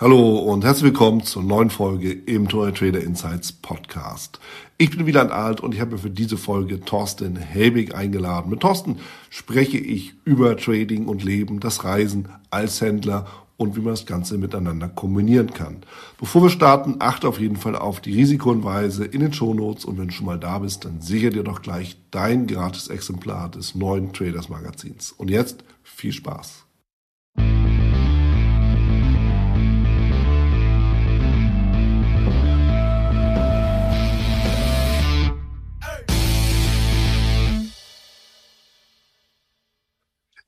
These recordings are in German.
Hallo und herzlich willkommen zur neuen Folge im Tour Trader Insights Podcast. Ich bin Wieland Alt und ich habe mir für diese Folge Thorsten Helbig eingeladen. Mit Thorsten spreche ich über Trading und Leben, das Reisen als Händler und wie man das Ganze miteinander kombinieren kann. Bevor wir starten, achte auf jeden Fall auf die Risikohinweise in den Shownotes und wenn du schon mal da bist, dann sichere dir doch gleich dein gratis Exemplar des neuen Traders Magazins. Und jetzt viel Spaß.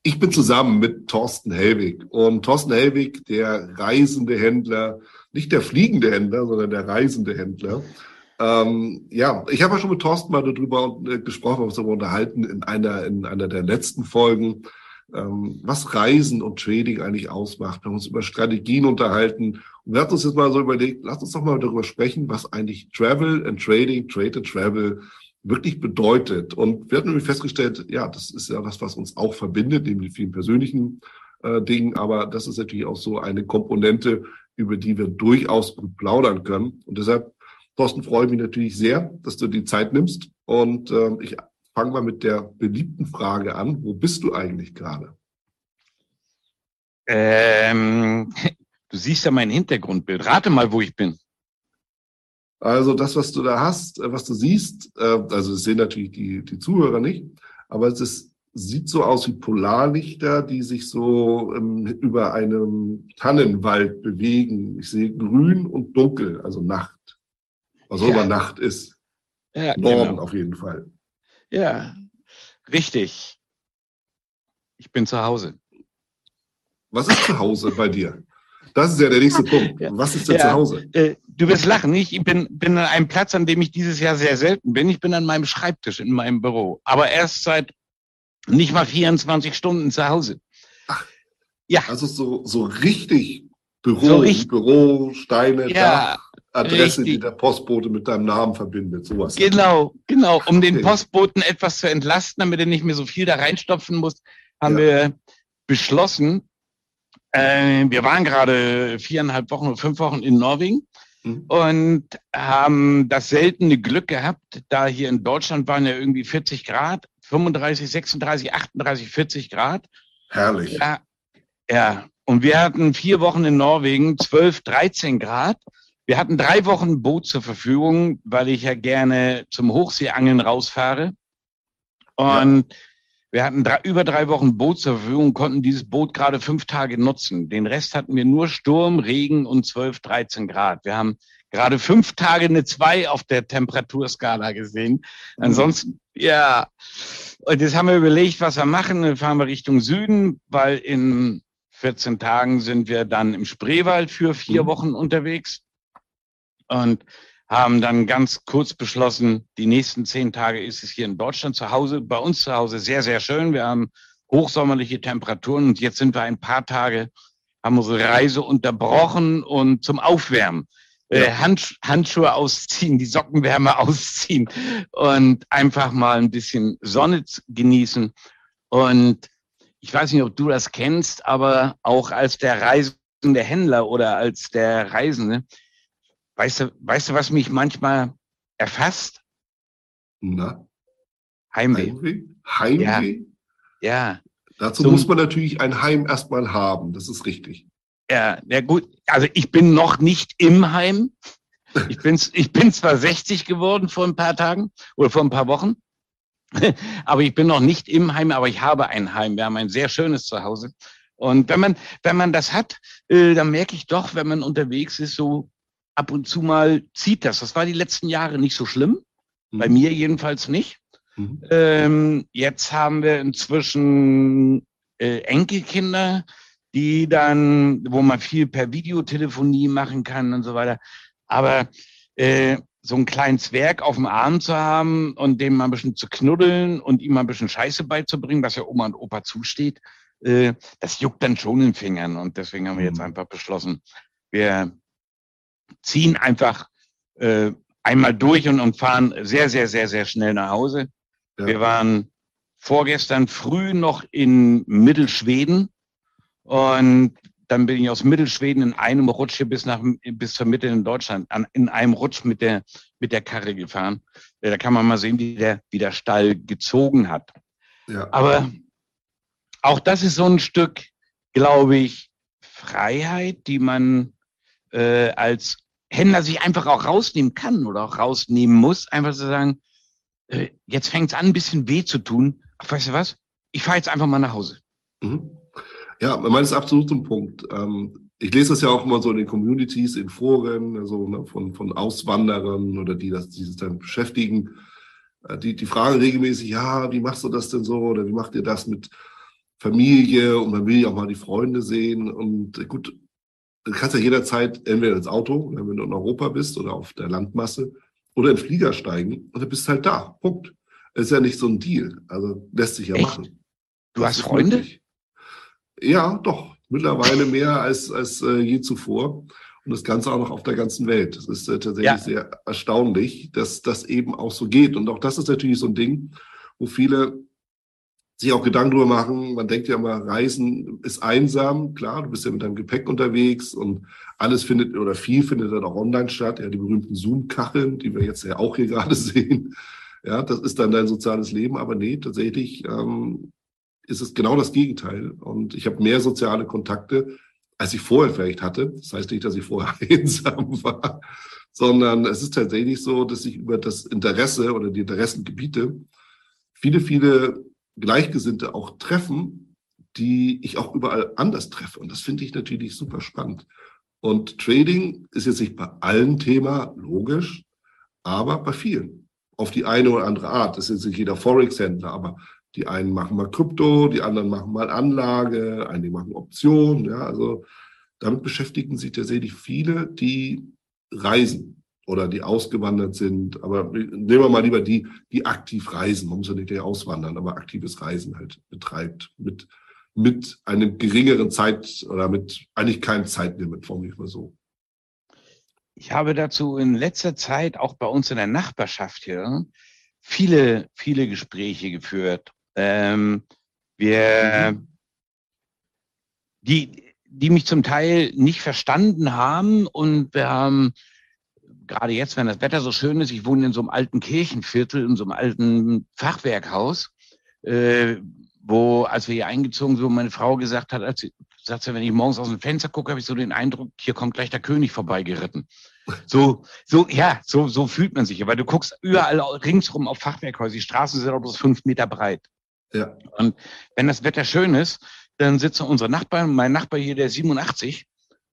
Ich bin zusammen mit Thorsten Hellwig. Und Thorsten Hellwig, der reisende Händler, nicht der fliegende Händler, sondern der reisende Händler. Ähm, ja, ich habe ja schon mit Thorsten mal darüber äh, gesprochen, was wir unterhalten in einer, in einer der letzten Folgen, ähm, was Reisen und Trading eigentlich ausmacht. Wir haben uns über Strategien unterhalten. Und wir hatten uns jetzt mal so überlegt, lass uns doch mal darüber sprechen, was eigentlich Travel and Trading, Trade and Travel wirklich bedeutet. Und wir hatten nämlich festgestellt, ja, das ist ja was, was uns auch verbindet, neben den vielen persönlichen äh, Dingen, aber das ist natürlich auch so eine Komponente, über die wir durchaus gut plaudern können. Und deshalb, Thorsten, freue ich mich natürlich sehr, dass du die Zeit nimmst. Und äh, ich fange mal mit der beliebten Frage an. Wo bist du eigentlich gerade? Ähm, du siehst ja mein Hintergrundbild. Rate mal, wo ich bin. Also das, was du da hast, äh, was du siehst, äh, also das sehen natürlich die, die Zuhörer nicht, aber es ist, sieht so aus wie Polarlichter, die sich so ähm, über einem Tannenwald bewegen. Ich sehe grün und dunkel, also Nacht. Was ja. immer Nacht ist. Ja, Norden genau. auf jeden Fall. Ja, richtig. Ich bin zu Hause. Was ist zu Hause bei dir? Das ist ja der nächste Punkt. Was ist denn ja, zu Hause? Äh, du wirst lachen. Ich bin, bin an einem Platz, an dem ich dieses Jahr sehr selten bin. Ich bin an meinem Schreibtisch in meinem Büro. Aber erst seit nicht mal 24 Stunden zu Hause. Ach, ja. Also so, so richtig Büro, so richtig, Büro, Steine, ja, Dach, Adresse, richtig. die der Postbote mit deinem Namen verbindet, sowas. Genau, genau. Um den Postboten etwas zu entlasten, damit er nicht mehr so viel da reinstopfen muss, haben ja. wir beschlossen, äh, wir waren gerade viereinhalb Wochen oder fünf Wochen in Norwegen mhm. und haben das seltene Glück gehabt, da hier in Deutschland waren ja irgendwie 40 Grad, 35, 36, 38, 40 Grad. Herrlich. Ja, ja. Und wir hatten vier Wochen in Norwegen 12, 13 Grad. Wir hatten drei Wochen Boot zur Verfügung, weil ich ja gerne zum Hochseeangeln rausfahre. Und ja. Wir hatten drei, über drei Wochen Boot zur Verfügung, konnten dieses Boot gerade fünf Tage nutzen. Den Rest hatten wir nur Sturm, Regen und 12, 13 Grad. Wir haben gerade fünf Tage eine zwei auf der Temperaturskala gesehen. Mhm. Ansonsten, ja. Und jetzt haben wir überlegt, was wir machen. Dann fahren wir Richtung Süden, weil in 14 Tagen sind wir dann im Spreewald für vier mhm. Wochen unterwegs. Und haben dann ganz kurz beschlossen, die nächsten zehn Tage ist es hier in Deutschland zu Hause, bei uns zu Hause sehr, sehr schön. Wir haben hochsommerliche Temperaturen und jetzt sind wir ein paar Tage, haben unsere Reise unterbrochen und zum Aufwärmen. Äh, ja. Hand, Handschuhe ausziehen, die Sockenwärme ausziehen und einfach mal ein bisschen Sonne genießen. Und ich weiß nicht, ob du das kennst, aber auch als der reisende Händler oder als der Reisende Weißt du, weißt du, was mich manchmal erfasst? Na? Heimweh. Heimweh? Heimweh? Ja. ja. Dazu so, muss man natürlich ein Heim erstmal haben, das ist richtig. Ja, ja gut. Also ich bin noch nicht im Heim. Ich bin, ich bin zwar 60 geworden vor ein paar Tagen oder vor ein paar Wochen, aber ich bin noch nicht im Heim, aber ich habe ein Heim. Wir haben ein sehr schönes Zuhause. Und wenn man, wenn man das hat, äh, dann merke ich doch, wenn man unterwegs ist, so ab und zu mal zieht das. Das war die letzten Jahre nicht so schlimm. Mhm. Bei mir jedenfalls nicht. Mhm. Ähm, jetzt haben wir inzwischen äh, Enkelkinder, die dann, wo man viel per Videotelefonie machen kann und so weiter. Aber äh, so einen kleinen Zwerg auf dem Arm zu haben und dem mal ein bisschen zu knuddeln und ihm mal ein bisschen Scheiße beizubringen, was ja Oma und Opa zusteht, äh, das juckt dann schon in den Fingern. Und deswegen haben wir jetzt mhm. einfach beschlossen, wir ziehen einfach äh, einmal durch und, und fahren sehr, sehr, sehr, sehr schnell nach Hause. Ja. Wir waren vorgestern früh noch in Mittelschweden und dann bin ich aus Mittelschweden in einem Rutsch hier bis nach bis zur Mitte in Deutschland an, in einem Rutsch mit der mit der Karre gefahren. Da kann man mal sehen, wie der wie der Stall gezogen hat. Ja. Aber auch das ist so ein Stück, glaube ich, Freiheit, die man äh, als Händler sich einfach auch rausnehmen kann oder auch rausnehmen muss, einfach zu sagen, äh, jetzt fängt es an, ein bisschen weh zu tun. Ach, weißt du was? Ich fahre jetzt einfach mal nach Hause. Mhm. Ja, ist absolut ein Punkt. Ähm, ich lese das ja auch immer so in den Communities, in Foren, also ne, von, von Auswanderern oder die, das, die sich dann beschäftigen. Äh, die, die fragen regelmäßig, ja, wie machst du das denn so? Oder wie macht ihr das mit Familie? Und man will ja auch mal die Freunde sehen. Und äh, gut, du kannst ja jederzeit entweder ins Auto, wenn du in Europa bist oder auf der Landmasse, oder in den Flieger steigen und du bist halt da. Punkt. Das ist ja nicht so ein Deal. Also lässt sich ja Echt? machen. Du das hast Freunde? Möglich. Ja, doch. Mittlerweile mehr als, als äh, je zuvor. Und das Ganze auch noch auf der ganzen Welt. Das ist äh, tatsächlich ja. sehr erstaunlich, dass das eben auch so geht. Und auch das ist natürlich so ein Ding, wo viele sich auch Gedanken drüber machen. Man denkt ja immer, Reisen ist einsam. Klar, du bist ja mit deinem Gepäck unterwegs und alles findet oder viel findet dann auch online statt. Ja, die berühmten Zoom-Kacheln, die wir jetzt ja auch hier gerade sehen. Ja, das ist dann dein soziales Leben. Aber nee, tatsächlich ähm, ist es genau das Gegenteil. Und ich habe mehr soziale Kontakte, als ich vorher vielleicht hatte. Das heißt nicht, dass ich vorher einsam war, sondern es ist tatsächlich so, dass ich über das Interesse oder die Interessengebiete viele, viele Gleichgesinnte auch treffen, die ich auch überall anders treffe. Und das finde ich natürlich super spannend. Und Trading ist jetzt nicht bei allen Thema logisch, aber bei vielen. Auf die eine oder andere Art. Das ist jetzt nicht jeder Forex-Händler, aber die einen machen mal Krypto, die anderen machen mal Anlage, einige machen Optionen. Ja, also damit beschäftigen sich tatsächlich viele, die reisen oder die ausgewandert sind. Aber nehmen wir mal lieber die, die aktiv reisen. Man muss ja nicht auswandern, aber aktives Reisen halt betreibt mit, mit einem geringeren Zeit oder mit eigentlich keinem Zeitlimit, formuliere ich mal so. Ich habe dazu in letzter Zeit auch bei uns in der Nachbarschaft hier viele, viele Gespräche geführt ähm, wir, mhm. die, die mich zum Teil nicht verstanden haben und wir haben gerade jetzt, wenn das Wetter so schön ist, ich wohne in so einem alten Kirchenviertel, in so einem alten Fachwerkhaus, äh, wo, als wir hier eingezogen sind, meine Frau gesagt hat, als sie, sagt sie, wenn ich morgens aus dem Fenster gucke, habe ich so den Eindruck, hier kommt gleich der König vorbeigeritten. So, so, ja, so, so fühlt man sich. Weil du guckst überall ringsrum auf Fachwerkhäuser, die Straßen sind auch bloß fünf Meter breit. Ja. Und wenn das Wetter schön ist, dann sitzen unsere Nachbarn, mein Nachbar hier, der 87,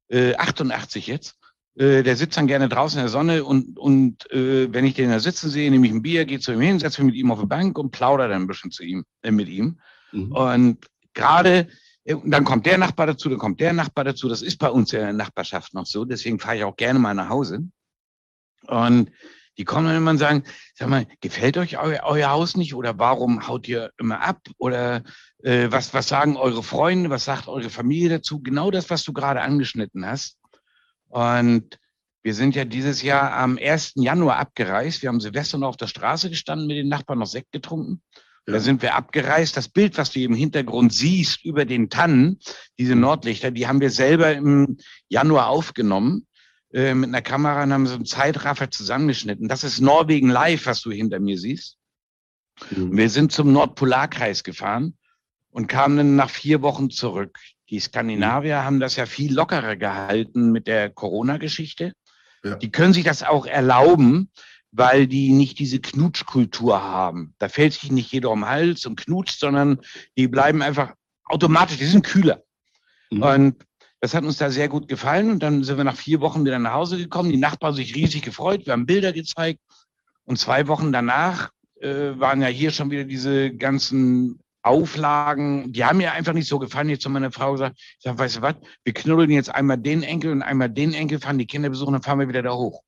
äh, 88 jetzt, äh, der sitzt dann gerne draußen in der Sonne und, und äh, wenn ich den da sitzen sehe, nehme ich ein Bier, gehe zu ihm hin, setze mich mit ihm auf die Bank und plaudere dann ein bisschen zu ihm, äh, mit ihm. Mhm. Und gerade, äh, dann kommt der Nachbar dazu, dann kommt der Nachbar dazu. Das ist bei uns in der Nachbarschaft noch so. Deswegen fahre ich auch gerne mal nach Hause. Und die kommen dann immer und sagen, sag mal, gefällt euch euer, euer Haus nicht oder warum haut ihr immer ab? Oder äh, was, was sagen eure Freunde, was sagt eure Familie dazu? Genau das, was du gerade angeschnitten hast. Und wir sind ja dieses Jahr am 1. Januar abgereist. Wir haben Silvester noch auf der Straße gestanden, mit den Nachbarn noch Sekt getrunken. Ja. Da sind wir abgereist. Das Bild, was du im Hintergrund siehst über den Tannen, diese Nordlichter, die haben wir selber im Januar aufgenommen. Äh, mit einer Kamera und haben so einen Zeitraffer zusammengeschnitten. Das ist Norwegen Live, was du hinter mir siehst. Mhm. Wir sind zum Nordpolarkreis gefahren und kamen dann nach vier Wochen zurück. Die Skandinavier mhm. haben das ja viel lockerer gehalten mit der Corona-Geschichte. Ja. Die können sich das auch erlauben, weil die nicht diese Knutschkultur haben. Da fällt sich nicht jeder um den Hals und knutscht, sondern die bleiben einfach automatisch, die sind kühler. Mhm. Und das hat uns da sehr gut gefallen und dann sind wir nach vier Wochen wieder nach Hause gekommen. Die Nachbarn sich riesig gefreut. Wir haben Bilder gezeigt und zwei Wochen danach äh, waren ja hier schon wieder diese ganzen Auflagen. Die haben mir einfach nicht so gefallen. Jetzt zu meiner Frau gesagt, ich sag, weißt du was? Wir knuddeln jetzt einmal den Enkel und einmal den Enkel, fahren die Kinder besuchen, dann fahren wir wieder da hoch.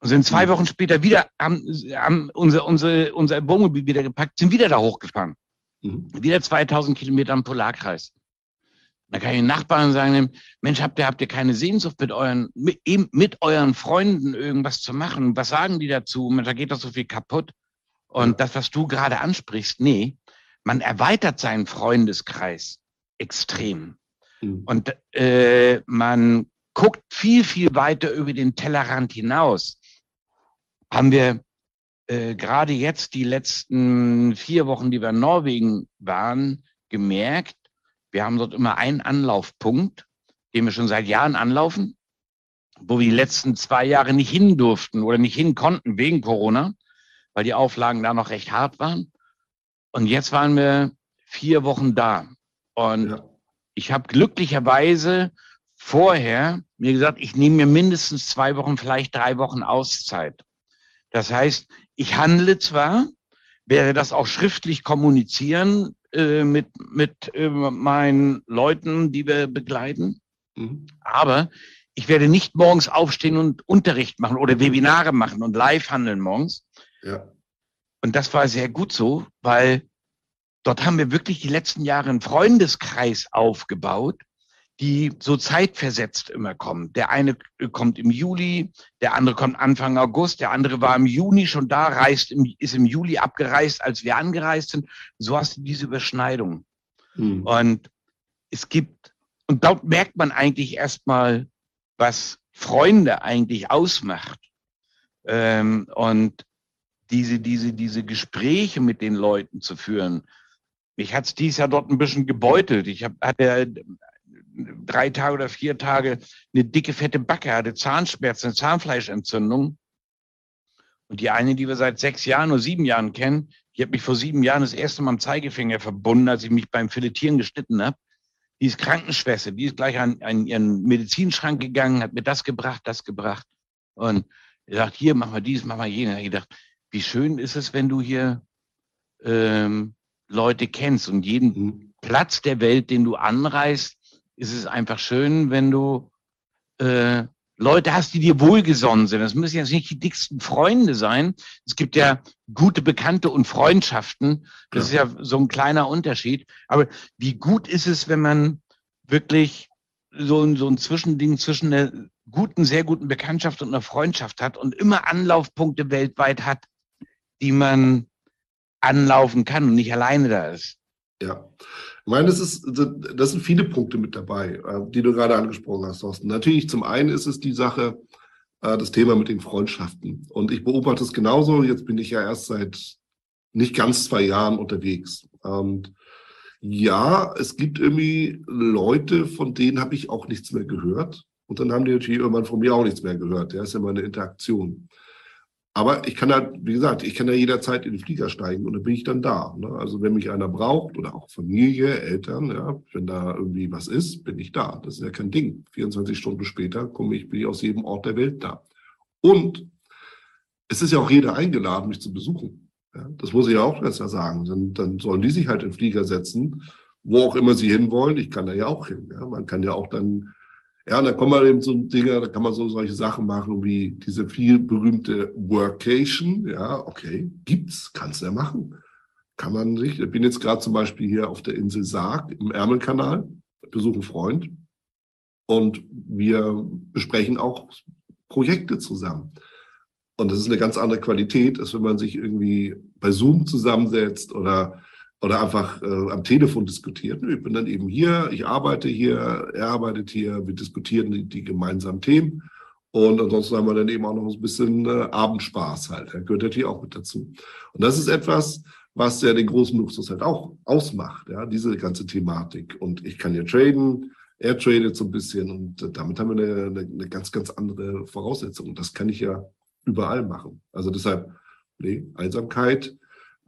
Und sind zwei mhm. Wochen später wieder, haben, haben unser, unsere, unser Wohnmobil wieder gepackt, sind wieder da hochgefahren. Mhm. Wieder 2000 Kilometer am Polarkreis. Da kann ich den Nachbarn sagen, Mensch, habt ihr, habt ihr keine Sehnsucht mit euren, mit, mit euren Freunden irgendwas zu machen? Was sagen die dazu? Da geht doch so viel kaputt. Und das, was du gerade ansprichst, nee, man erweitert seinen Freundeskreis extrem. Mhm. Und äh, man guckt viel, viel weiter über den Tellerrand hinaus. Haben wir äh, gerade jetzt die letzten vier Wochen, die wir in Norwegen waren, gemerkt, wir haben dort immer einen Anlaufpunkt, den wir schon seit Jahren anlaufen, wo wir die letzten zwei Jahre nicht hin durften oder nicht hin konnten wegen Corona, weil die Auflagen da noch recht hart waren. Und jetzt waren wir vier Wochen da. Und ja. ich habe glücklicherweise vorher mir gesagt, ich nehme mir mindestens zwei Wochen, vielleicht drei Wochen Auszeit. Das heißt, ich handle zwar, werde das auch schriftlich kommunizieren äh, mit, mit äh, meinen Leuten, die wir begleiten, mhm. aber ich werde nicht morgens aufstehen und Unterricht machen oder Webinare machen und live handeln morgens. Ja. Und das war sehr gut so, weil dort haben wir wirklich die letzten Jahre einen Freundeskreis aufgebaut, die so zeitversetzt immer kommen. Der eine kommt im Juli, der andere kommt Anfang August, der andere war im Juni schon da, reist im, ist im Juli abgereist, als wir angereist sind. So hast du diese Überschneidung. Mhm. Und es gibt, und dort merkt man eigentlich erstmal, was Freunde eigentlich ausmacht. Ähm, und diese, diese, diese Gespräche mit den Leuten zu führen. Mich hat's dies Jahr dort ein bisschen gebeutelt. Ich hab, hatte drei Tage oder vier Tage eine dicke, fette Backe, hatte Zahnschmerzen, eine Zahnfleischentzündung. Und die eine, die wir seit sechs Jahren oder sieben Jahren kennen, die hat mich vor sieben Jahren das erste Mal am Zeigefinger verbunden, als ich mich beim Filetieren geschnitten habe. Die ist Krankenschwester, die ist gleich an, an ihren Medizinschrank gegangen, hat mir das gebracht, das gebracht. Und er sagt, hier, mach mal dies, mach mal jenes. Ich gedacht, wie schön ist es, wenn du hier ähm, Leute kennst und jeden mhm. Platz der Welt, den du anreist, ist es einfach schön, wenn du äh, Leute hast, die dir wohlgesonnen sind. Das müssen jetzt nicht die dicksten Freunde sein. Es gibt ja gute Bekannte und Freundschaften. Das ja. ist ja so ein kleiner Unterschied. Aber wie gut ist es, wenn man wirklich so ein, so ein Zwischending zwischen einer guten, sehr guten Bekanntschaft und einer Freundschaft hat und immer Anlaufpunkte weltweit hat, die man anlaufen kann und nicht alleine da ist. Ja, ich meine, das, ist, das sind viele Punkte mit dabei, äh, die du gerade angesprochen hast, Thorsten. Natürlich, zum einen ist es die Sache, äh, das Thema mit den Freundschaften. Und ich beobachte es genauso. Jetzt bin ich ja erst seit nicht ganz zwei Jahren unterwegs. Und ja, es gibt irgendwie Leute, von denen habe ich auch nichts mehr gehört. Und dann haben die natürlich irgendwann von mir auch nichts mehr gehört. Ja, ist ja immer eine Interaktion. Aber ich kann halt, wie gesagt, ich kann ja jederzeit in den Flieger steigen und dann bin ich dann da. Ne? Also wenn mich einer braucht oder auch Familie, Eltern, ja, wenn da irgendwie was ist, bin ich da. Das ist ja kein Ding. 24 Stunden später komme ich, bin ich aus jedem Ort der Welt da. Und es ist ja auch jeder eingeladen, mich zu besuchen. Ja? Das muss ich ja auch besser sagen. Dann, dann sollen die sich halt in den Flieger setzen, wo auch immer sie hinwollen. Ich kann da ja auch hin. Ja? Man kann ja auch dann ja, und dann kommen wir eben so Dinge, da kann man so solche Sachen machen wie diese viel berühmte Workation. Ja, okay, gibt's, kannst du ja machen. Kann man sich. Ich bin jetzt gerade zum Beispiel hier auf der Insel Sarg im Ärmelkanal, besuche einen Freund und wir besprechen auch Projekte zusammen. Und das ist eine ganz andere Qualität, als wenn man sich irgendwie bei Zoom zusammensetzt oder oder einfach äh, am Telefon diskutiert. Ich bin dann eben hier, ich arbeite hier, er arbeitet hier, wir diskutieren die, die gemeinsamen Themen. Und ansonsten haben wir dann eben auch noch ein bisschen äh, Abendspaß halt. Da gehört natürlich auch mit dazu. Und das ist etwas, was ja den großen Luxus halt auch ausmacht, ja, diese ganze Thematik. Und ich kann ja traden, er tradet so ein bisschen und damit haben wir eine, eine, eine ganz, ganz andere Voraussetzung. Und das kann ich ja überall machen. Also deshalb, nee, Einsamkeit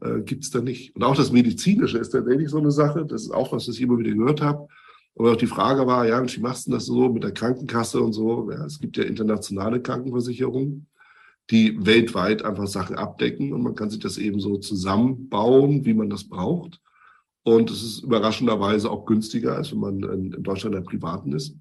äh, gibt es da nicht. Und auch das Medizinische ist tatsächlich so eine Sache. Das ist auch was, was ich immer wieder gehört habe. Aber auch die Frage war, ja, wie machst du das so mit der Krankenkasse und so? Ja, es gibt ja internationale Krankenversicherungen, die weltweit einfach Sachen abdecken und man kann sich das eben so zusammenbauen, wie man das braucht. Und es ist überraschenderweise auch günstiger, als wenn man in, Deutschland ein Privaten ist.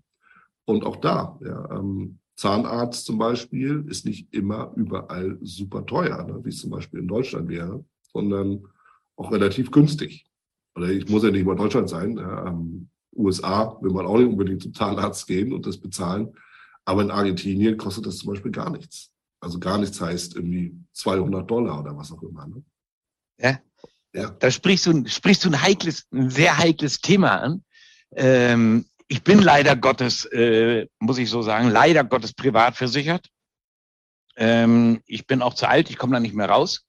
Und auch da, ja, ähm, Zahnarzt zum Beispiel ist nicht immer überall super teuer, ne? wie es zum Beispiel in Deutschland wäre, sondern auch relativ günstig. Oder ich muss ja nicht mal Deutschland sein. Ja, USA will man auch nicht unbedingt zum Zahnarzt gehen und das bezahlen. Aber in Argentinien kostet das zum Beispiel gar nichts. Also gar nichts heißt irgendwie 200 Dollar oder was auch immer. Ne? Ja. ja. Da sprichst du, sprichst du ein heikles, ein sehr heikles Thema an. Ähm, ich bin leider Gottes, äh, muss ich so sagen, leider Gottes privat versichert. Ähm, ich bin auch zu alt, ich komme da nicht mehr raus.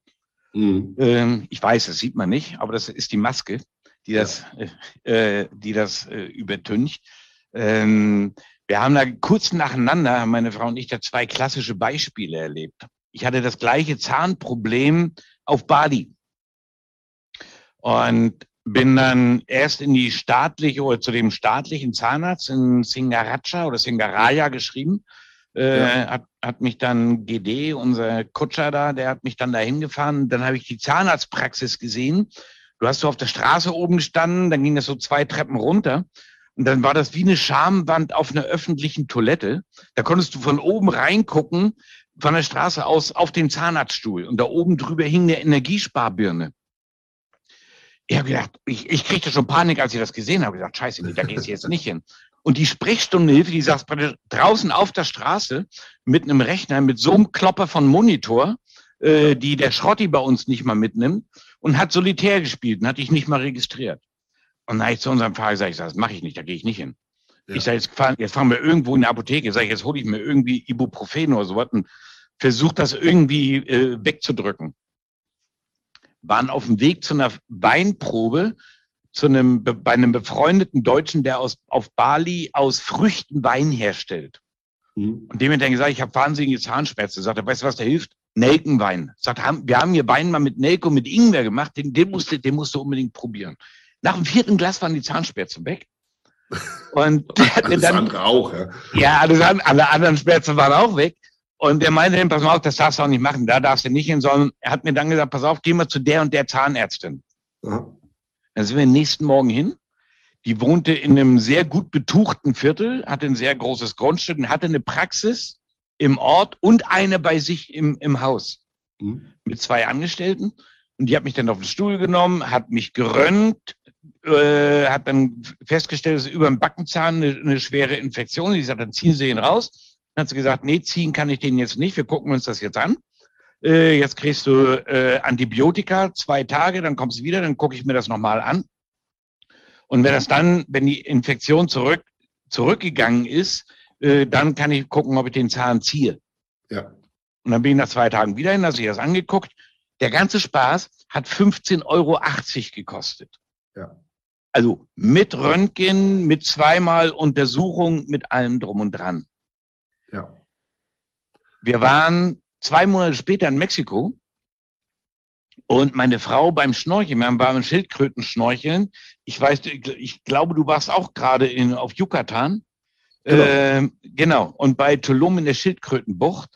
Mhm. Ähm, ich weiß, das sieht man nicht, aber das ist die Maske, die das, ja. äh, die das äh, übertüncht. Ähm, wir haben da kurz nacheinander, meine Frau und ich, da zwei klassische Beispiele erlebt. Ich hatte das gleiche Zahnproblem auf Bali. Und bin dann erst in die staatliche oder zu dem staatlichen Zahnarzt in Singaraja oder Singaraya geschrieben. Äh, ja. hat, hat mich dann GD, unser Kutscher da, der hat mich dann dahin gefahren. Dann habe ich die Zahnarztpraxis gesehen. Du hast so auf der Straße oben gestanden, dann ging das so zwei Treppen runter. Und dann war das wie eine Schamwand auf einer öffentlichen Toilette. Da konntest du von oben reingucken, von der Straße aus auf den Zahnarztstuhl. Und da oben drüber hing eine Energiesparbirne. Ich habe gedacht, ich, ich kriegte schon Panik, als ich das gesehen habe. Ich gesagt, scheiße, da gehst du jetzt nicht hin. Und die Sprechstundenhilfe, die saß draußen auf der Straße mit einem Rechner, mit so einem Klopper von Monitor, äh, die der Schrotti bei uns nicht mal mitnimmt und hat Solitär gespielt und hatte ich nicht mal registriert. Und dann habe ich zu unserem Fahrer gesagt, ich sag, das mache ich nicht, da gehe ich nicht hin. Ja. Ich sage, jetzt, fahren, jetzt fahren wir irgendwo in der Apotheke, sag ich, jetzt hole ich mir irgendwie Ibuprofen oder sowas und versuche das irgendwie äh, wegzudrücken waren auf dem Weg zu einer Weinprobe zu einem, bei einem befreundeten Deutschen, der aus, auf Bali aus Früchten Wein herstellt. Mhm. Und dem hat er gesagt, ich habe wahnsinnige Zahnschmerzen. Sagt er, weißt du, was da hilft? Nelkenwein. Sagt, wir haben hier Wein mal mit Nelke und mit Ingwer gemacht, den, den, musst du, den musst du unbedingt probieren. Nach dem vierten Glas waren die Zahnschmerzen weg. Und der hat mir dann, andere auch, ja. Ja, alles, alle anderen Schmerzen waren auch weg. Und er meinte pass mal auf, das darfst du auch nicht machen, da darfst du nicht hin, sondern er hat mir dann gesagt, pass auf, geh mal zu der und der Zahnärztin. Ja. Dann sind wir den nächsten Morgen hin. Die wohnte in einem sehr gut betuchten Viertel, hatte ein sehr großes Grundstück und hatte eine Praxis im Ort und eine bei sich im, im Haus mhm. mit zwei Angestellten. Und die hat mich dann auf den Stuhl genommen, hat mich gerönt, äh, hat dann festgestellt, dass über dem Backenzahn eine, eine schwere Infektion. ist. Die sagt, dann ziehen Sie ihn raus. Dann hat sie gesagt, nee, ziehen kann ich den jetzt nicht, wir gucken uns das jetzt an. Äh, jetzt kriegst du äh, Antibiotika, zwei Tage, dann kommst du wieder, dann gucke ich mir das nochmal an. Und wenn das dann, wenn die Infektion zurück, zurückgegangen ist, äh, dann kann ich gucken, ob ich den Zahn ziehe. Ja. Und dann bin ich nach zwei Tagen wieder hin, habe ich das angeguckt. Der ganze Spaß hat 15,80 Euro gekostet. Ja. Also mit Röntgen, mit zweimal Untersuchung, mit allem drum und dran. Ja. Wir waren zwei Monate später in Mexiko und meine Frau beim Schnorcheln, wir haben beim Schildkröten schnorcheln. Ich weiß, ich glaube, du warst auch gerade in, auf Yucatan. Genau. Äh, genau. Und bei Tulum in der Schildkrötenbucht.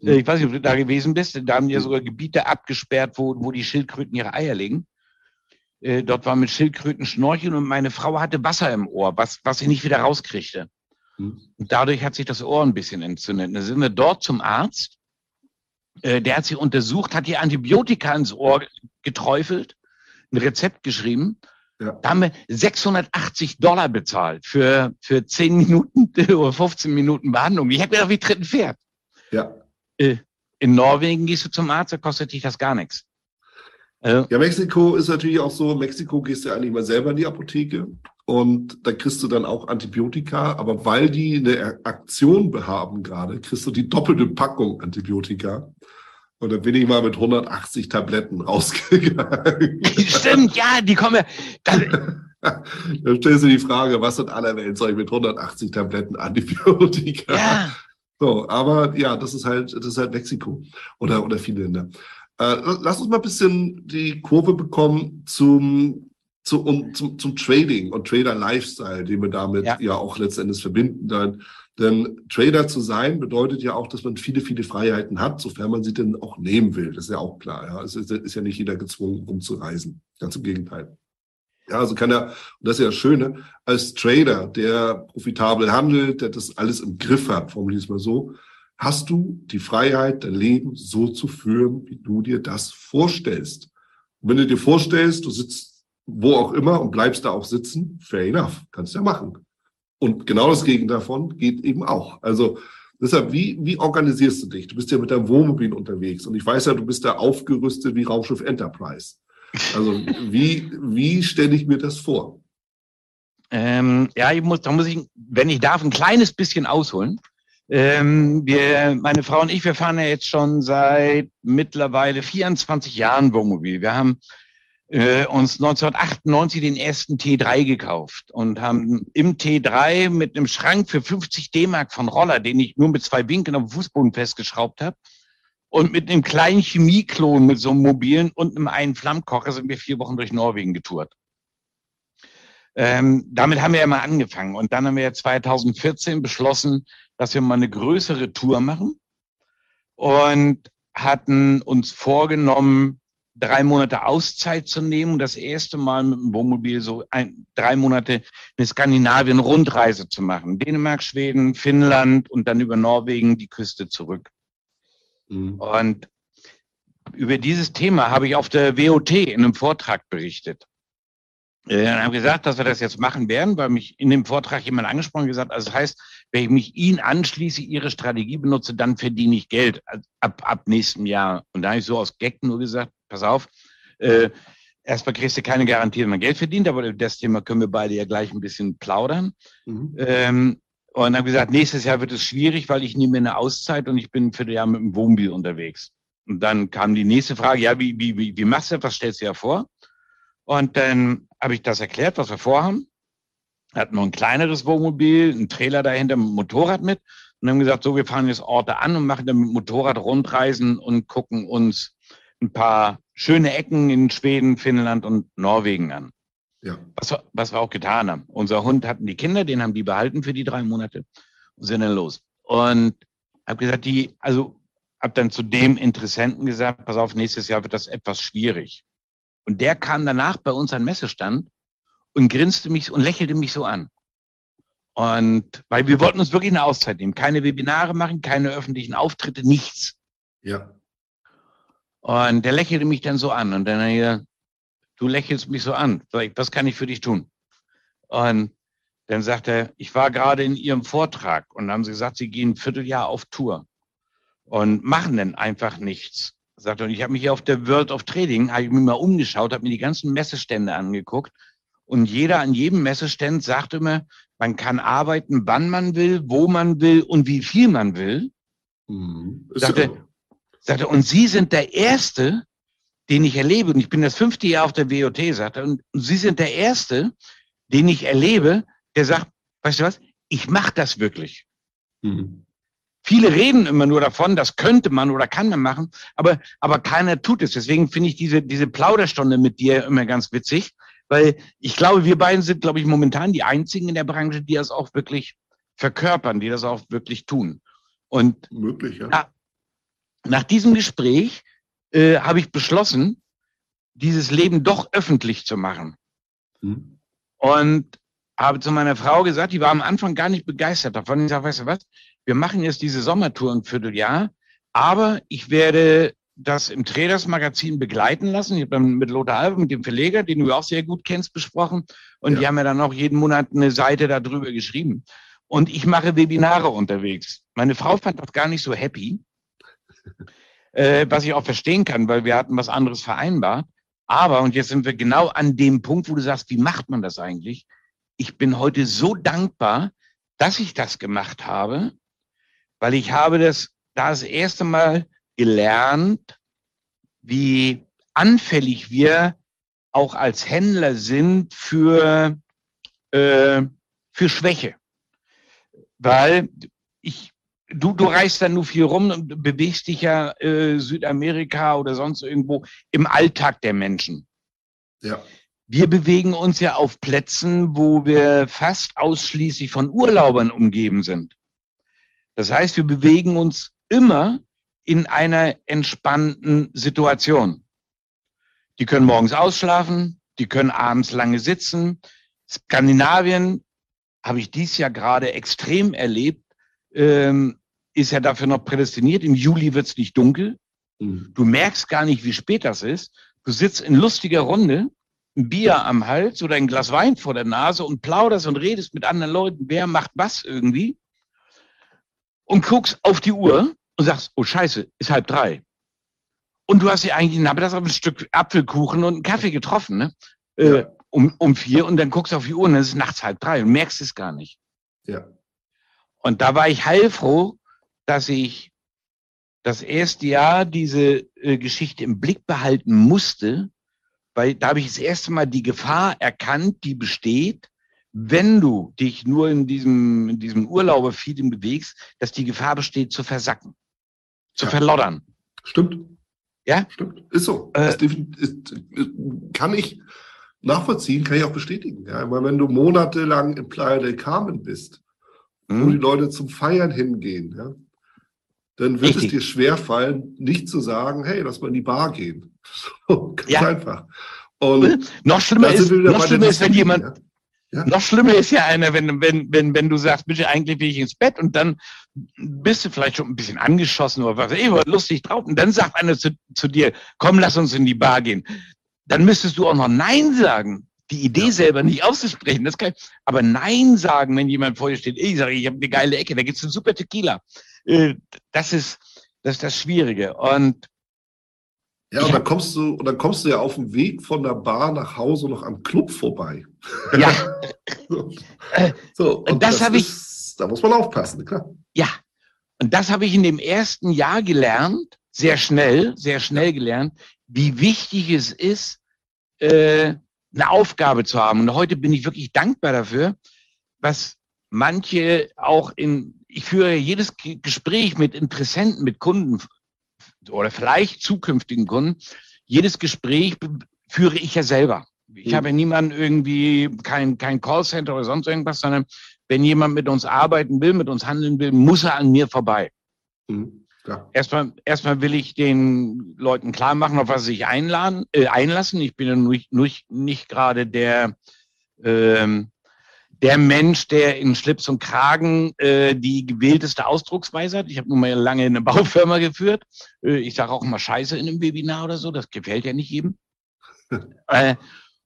Mhm. Ich weiß nicht, ob du da gewesen bist. Da haben die ja sogar Gebiete abgesperrt, wo, wo die Schildkröten ihre Eier legen. Äh, dort war mit Schildkröten schnorcheln und meine Frau hatte Wasser im Ohr, was, was sie nicht wieder rauskriegte. Und dadurch hat sich das Ohr ein bisschen entzündet. Da sind wir dort zum Arzt. Äh, der hat sie untersucht, hat ihr Antibiotika ins Ohr geträufelt, ein Rezept geschrieben. Ja. Da haben wir 680 Dollar bezahlt für, für 10 Minuten oder 15 Minuten Behandlung. Ich habe gedacht, wie tritt ein Pferd. Ja. Äh, in Norwegen gehst du zum Arzt, da kostet dich das gar nichts. Ja, Mexiko ist natürlich auch so, Mexiko gehst du eigentlich mal selber in die Apotheke und da kriegst du dann auch Antibiotika, aber weil die eine Aktion haben gerade, kriegst du die doppelte Packung Antibiotika. Und dann bin ich mal mit 180 Tabletten rausgegangen. Stimmt, ja, die kommen ja. Dann stellst du die Frage, was in aller Welt soll ich mit 180 Tabletten Antibiotika? Ja. So, aber ja, das ist halt, das ist halt Mexiko oder, oder viele Länder. Äh, lass uns mal ein bisschen die Kurve bekommen zum, zu, um, zum, zum Trading und Trader-Lifestyle, den wir damit ja. ja auch letztendlich verbinden. Dann, denn Trader zu sein bedeutet ja auch, dass man viele, viele Freiheiten hat, sofern man sie denn auch nehmen will. Das ist ja auch klar. Ja. Es ist, ist ja nicht jeder gezwungen, umzureisen. Ganz im Gegenteil. Ja, also kann er, und das ist ja das Schöne, als Trader, der profitabel handelt, der das alles im Griff hat, formuliere ich es mal so, hast du die Freiheit, dein Leben so zu führen, wie du dir das vorstellst. Und wenn du dir vorstellst, du sitzt wo auch immer und bleibst da auch sitzen, fair enough, kannst ja machen. Und genau das Gegenteil davon geht eben auch. Also deshalb, wie, wie organisierst du dich? Du bist ja mit deinem Wohnmobil unterwegs und ich weiß ja, du bist da aufgerüstet wie Raumschiff Enterprise. Also wie, wie stelle ich mir das vor? Ähm, ja, ich muss, da muss ich, wenn ich darf, ein kleines bisschen ausholen. Ähm, wir, meine Frau und ich, wir fahren ja jetzt schon seit mittlerweile 24 Jahren Wohnmobil. Wir haben äh, uns 1998 den ersten T3 gekauft und haben im T3 mit einem Schrank für 50 D-Mark von Roller, den ich nur mit zwei Winkeln dem Fußboden festgeschraubt habe, und mit einem kleinen Chemieklon, mit so einem mobilen und einem einen Flammkocher sind wir vier Wochen durch Norwegen getourt. Ähm, damit haben wir ja mal angefangen. Und dann haben wir 2014 beschlossen, dass wir mal eine größere Tour machen und hatten uns vorgenommen, drei Monate Auszeit zu nehmen das erste Mal mit dem Wohnmobil so ein, drei Monate eine Skandinavien-Rundreise zu machen. Dänemark, Schweden, Finnland und dann über Norwegen die Küste zurück. Mhm. Und über dieses Thema habe ich auf der WOT in einem Vortrag berichtet. Äh, dann haben gesagt, dass wir das jetzt machen werden, weil mich in dem Vortrag jemand angesprochen hat gesagt, also das heißt, wenn ich mich Ihnen anschließe, Ihre Strategie benutze, dann verdiene ich Geld ab, ab nächstem Jahr. Und da habe ich so aus Gag nur gesagt, pass auf, äh, erstmal kriegst du keine Garantie, wenn man Geld verdient, aber das Thema können wir beide ja gleich ein bisschen plaudern. Mhm. Ähm, und dann gesagt, nächstes Jahr wird es schwierig, weil ich nehme mir eine Auszeit und ich bin für das Jahr mit dem Wohnmobil unterwegs. Und dann kam die nächste Frage, ja, wie, wie, wie, wie machst du das? Was stellst du dir vor? Und dann habe ich das erklärt, was wir vorhaben. Hatten noch ein kleineres Wohnmobil, einen Trailer dahinter mit dem Motorrad mit und haben gesagt, so, wir fahren jetzt Orte an und machen dann mit Motorrad Rundreisen und gucken uns ein paar schöne Ecken in Schweden, Finnland und Norwegen an. Ja. Was, was wir auch getan haben. Unser Hund hatten die Kinder, den haben die behalten für die drei Monate und sind dann los. Und habe gesagt, die, also habe dann zu dem Interessenten gesagt, pass auf, nächstes Jahr wird das etwas schwierig. Und der kam danach bei uns an Messestand und grinste mich und lächelte mich so an. Und weil wir wollten uns wirklich eine Auszeit nehmen, keine Webinare machen, keine öffentlichen Auftritte, nichts. Ja. Und der lächelte mich dann so an und dann hat er du lächelst mich so an. Was kann ich für dich tun? Und dann sagt er, ich war gerade in Ihrem Vortrag und dann haben Sie gesagt, Sie gehen ein Vierteljahr auf Tour und machen dann einfach nichts. Sagt er, und ich habe mich hier auf der World of Trading, habe ich mir mal umgeschaut, habe mir die ganzen Messestände angeguckt und jeder an jedem Messestand sagt immer, man kann arbeiten, wann man will, wo man will und wie viel man will. Mhm. Sagte, sagte, und Sie sind der Erste, den ich erlebe, und ich bin das fünfte Jahr auf der WOT, sagt er, und Sie sind der Erste, den ich erlebe, der sagt, weißt du was, ich mache das wirklich. Mhm. Viele reden immer nur davon, das könnte man oder kann man machen, aber, aber keiner tut es. Deswegen finde ich diese, diese Plauderstunde mit dir immer ganz witzig, weil ich glaube, wir beiden sind, glaube ich, momentan die einzigen in der Branche, die das auch wirklich verkörpern, die das auch wirklich tun. Und Möglich, ja. Nach, diesem Gespräch äh, habe ich beschlossen, dieses Leben doch öffentlich zu machen. Mhm. Und habe zu meiner Frau gesagt, die war am Anfang gar nicht begeistert davon. Ich sage, weißt du was, wir machen jetzt diese Sommertour ein Vierteljahr, aber ich werde das im Traders Magazin begleiten lassen. Ich habe dann mit Lothar Albe, mit dem Verleger, den du auch sehr gut kennst, besprochen. Und ja. die haben ja dann auch jeden Monat eine Seite darüber geschrieben. Und ich mache Webinare unterwegs. Meine Frau fand das gar nicht so happy äh, was ich auch verstehen kann, weil wir hatten was anderes vereinbart. Aber, und jetzt sind wir genau an dem Punkt, wo du sagst, wie macht man das eigentlich? Ich bin heute so dankbar, dass ich das gemacht habe, weil ich habe das da das erste Mal gelernt, wie anfällig wir auch als Händler sind für, äh, für Schwäche. Weil ich du, du reist dann nur viel rum und bewegst dich ja äh, Südamerika oder sonst irgendwo im Alltag der Menschen. Ja. Wir bewegen uns ja auf Plätzen, wo wir fast ausschließlich von Urlaubern umgeben sind. Das heißt, wir bewegen uns immer in einer entspannten Situation. Die können morgens ausschlafen, die können abends lange sitzen. Skandinavien habe ich dies Jahr gerade extrem erlebt, ähm, ist ja dafür noch prädestiniert. Im Juli wird es nicht dunkel. Mhm. Du merkst gar nicht, wie spät das ist. Du sitzt in lustiger Runde, ein Bier am Hals oder ein Glas Wein vor der Nase und plauderst und redest mit anderen Leuten, wer macht was irgendwie. Und guckst auf die Uhr und sagst, oh Scheiße, ist halb drei. Und du hast ja eigentlich nachmittags auf ein Stück Apfelkuchen und einen Kaffee getroffen, ne? Äh, ja. um, um vier und dann guckst du auf die Uhr und dann ist es nachts halb drei und merkst es gar nicht. Ja. Und da war ich heilfroh, dass ich das erste Jahr diese äh, Geschichte im Blick behalten musste, weil da habe ich das erste Mal die Gefahr erkannt, die besteht, wenn du dich nur in diesem, in diesem Urlauberfeeling bewegst, dass die Gefahr besteht, zu versacken, zu ja. verloddern. Stimmt. Ja? Stimmt. Ist so. Äh, ist, ist, kann ich nachvollziehen, kann ich auch bestätigen. Ja, weil wenn du monatelang im Playa del Carmen bist, mhm. wo die Leute zum Feiern hingehen, ja, dann wird Richtig. es dir schwerfallen, nicht zu sagen, hey, lass mal in die Bar gehen. So, ganz ja. einfach. Und noch schlimmer ist, noch schlimmer ist wenn jemand, ja. Ja. Noch schlimmer ist ja einer, wenn, wenn, wenn, wenn du sagst, bitte eigentlich will ich ins Bett und dann bist du vielleicht schon ein bisschen angeschossen oder was, ey, lustig drauf und dann sagt einer zu, zu dir, komm, lass uns in die Bar gehen. Dann müsstest du auch noch Nein sagen. Die Idee ja. selber nicht auszusprechen, das kann, aber Nein sagen, wenn jemand vor dir steht, ich sage, ich habe eine geile Ecke, da gibt's einen super Tequila. Äh, das ist, das ist das Schwierige. Und ja, und dann kommst du, und dann kommst du ja auf dem Weg von der Bar nach Hause noch am Club vorbei. Ja. so, und das, das habe ich. Da muss man aufpassen, klar. Ja. Und das habe ich in dem ersten Jahr gelernt, sehr schnell, sehr schnell gelernt, wie wichtig es ist, äh, eine Aufgabe zu haben. Und heute bin ich wirklich dankbar dafür, was manche auch in, ich führe jedes Gespräch mit Interessenten, mit Kunden oder vielleicht zukünftigen Kunden, jedes Gespräch führe ich ja selber. Ich mhm. habe niemanden irgendwie, kein, kein Callcenter oder sonst irgendwas, sondern wenn jemand mit uns arbeiten will, mit uns handeln will, muss er an mir vorbei. Mhm. Ja. Erstmal, erstmal will ich den Leuten klar machen, auf was sie sich einladen, äh, einlassen. Ich bin ja nur, nur nicht gerade der, ähm, der Mensch, der in Schlips und Kragen äh, die gewählteste Ausdrucksweise hat. Ich habe nun mal lange eine Baufirma geführt. Äh, ich sage auch immer Scheiße in einem Webinar oder so. Das gefällt ja nicht jedem. äh,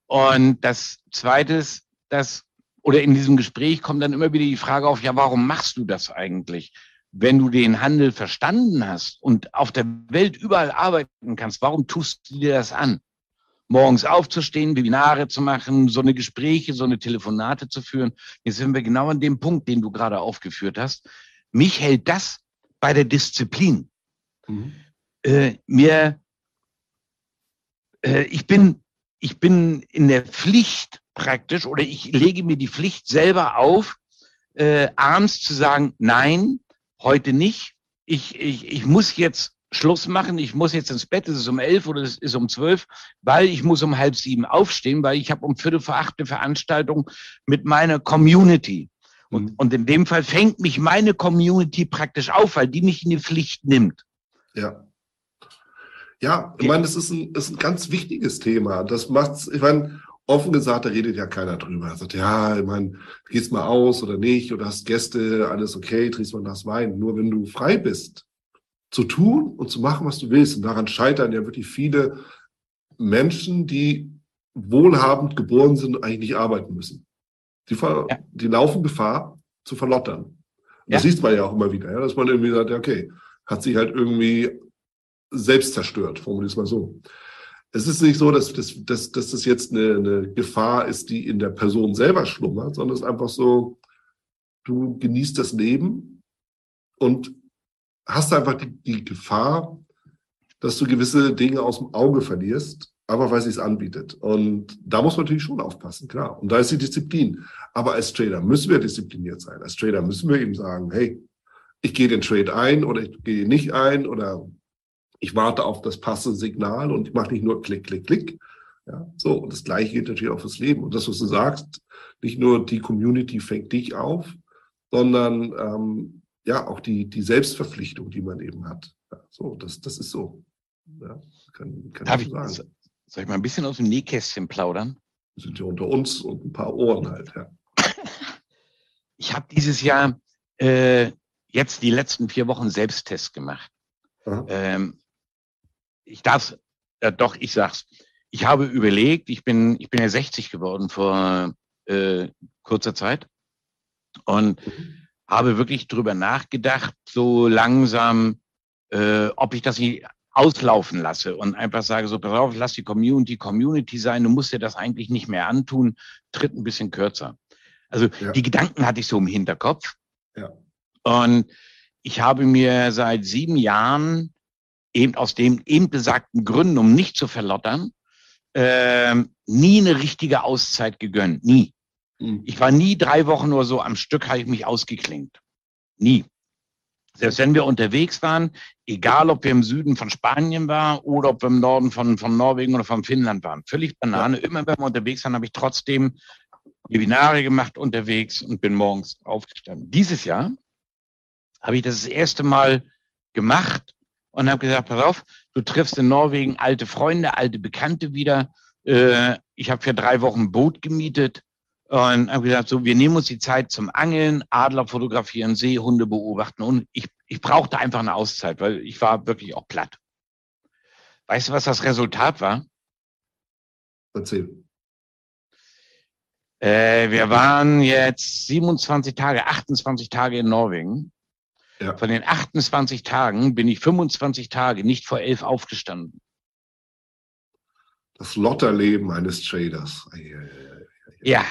und das Zweite ist, dass, oder in diesem Gespräch kommt dann immer wieder die Frage auf, ja, warum machst du das eigentlich? Wenn du den Handel verstanden hast und auf der Welt überall arbeiten kannst, warum tust du dir das an? morgens aufzustehen, Webinare zu machen, so eine Gespräche, so eine Telefonate zu führen. Jetzt sind wir genau an dem Punkt, den du gerade aufgeführt hast. Mich hält das bei der Disziplin. Mhm. Äh, mir, äh, ich bin, ich bin in der Pflicht praktisch oder ich lege mir die Pflicht selber auf, äh, abends zu sagen, nein, heute nicht. Ich, ich, ich muss jetzt Schluss machen, ich muss jetzt ins Bett, es ist um elf oder es ist um zwölf, weil ich muss um halb sieben aufstehen, weil ich habe um viertel vor acht eine Veranstaltung mit meiner Community. Und, mhm. und in dem Fall fängt mich meine Community praktisch auf, weil die mich in die Pflicht nimmt. Ja. Ja, ich meine, das ist ein, ist ein ganz wichtiges Thema. Das macht's, ich meine, offen gesagt, da redet ja keiner drüber. Er sagt, ja, ich meine, gehst mal aus oder nicht, oder hast Gäste, alles okay, trinkst mal das Wein. Nur wenn du frei bist, zu tun und zu machen, was du willst. Und daran scheitern ja wirklich viele Menschen, die wohlhabend geboren sind und eigentlich nicht arbeiten müssen. Die, ja. die laufen Gefahr zu verlottern. Ja. Das sieht man ja auch immer wieder, ja, dass man irgendwie sagt, okay, hat sich halt irgendwie selbst zerstört, formuliere es mal so. Es ist nicht so, dass, dass, dass, dass das jetzt eine, eine Gefahr ist, die in der Person selber schlummert, sondern es ist einfach so, du genießt das Leben und hast einfach die, die Gefahr, dass du gewisse Dinge aus dem Auge verlierst, aber weil sie es anbietet. Und da muss man natürlich schon aufpassen, klar. Und da ist die Disziplin. Aber als Trader müssen wir diszipliniert sein. Als Trader müssen wir eben sagen, hey, ich gehe den Trade ein oder ich gehe nicht ein oder ich warte auf das passende Signal und ich mache nicht nur Klick, Klick, Klick. Ja, so. Und das Gleiche geht natürlich auch fürs Leben. Und das, was du sagst, nicht nur die Community fängt dich auf, sondern ähm, ja, auch die, die Selbstverpflichtung, die man eben hat. Ja, so, das, das ist so. Ja, kann, kann Darf ich sagen. Soll ich mal ein bisschen aus dem Nähkästchen plaudern? Wir sind ja unter uns und ein paar Ohren halt, ja. Ich habe dieses Jahr äh, jetzt die letzten vier Wochen Selbsttest gemacht. Ähm, ich darf, äh, doch, ich sag's. Ich habe überlegt, ich bin, ich bin ja 60 geworden vor äh, kurzer Zeit und habe wirklich drüber nachgedacht, so langsam, äh, ob ich das nicht auslaufen lasse und einfach sage, so, pass auf, lass die Community Community sein, du musst dir das eigentlich nicht mehr antun, tritt ein bisschen kürzer. Also ja. die Gedanken hatte ich so im Hinterkopf. Ja. Und ich habe mir seit sieben Jahren eben aus den eben besagten Gründen, um nicht zu verlottern, äh, nie eine richtige Auszeit gegönnt. Nie. Mhm. Ich war nie drei Wochen oder so am Stück, habe ich mich ausgeklingt. Nie. Selbst wenn wir unterwegs waren, egal ob wir im Süden von Spanien waren oder ob wir im Norden von, von Norwegen oder von Finnland waren, völlig Banane. Ja. Immer wenn wir unterwegs waren, habe ich trotzdem Webinare gemacht unterwegs und bin morgens aufgestanden. Dieses Jahr habe ich das, das erste Mal gemacht und habe gesagt, pass auf, du triffst in Norwegen alte Freunde, alte Bekannte wieder. Äh, ich habe für drei Wochen ein Boot gemietet und habe gesagt, so, wir nehmen uns die Zeit zum Angeln, Adler fotografieren, Seehunde beobachten und ich, ich brauchte einfach eine Auszeit, weil ich war wirklich auch platt. Weißt du, was das Resultat war? Erzähl. Äh, wir waren jetzt 27 Tage, 28 Tage in Norwegen. Ja. Von den 28 Tagen bin ich 25 Tage nicht vor elf aufgestanden. Das Lotterleben eines Traders. Ja,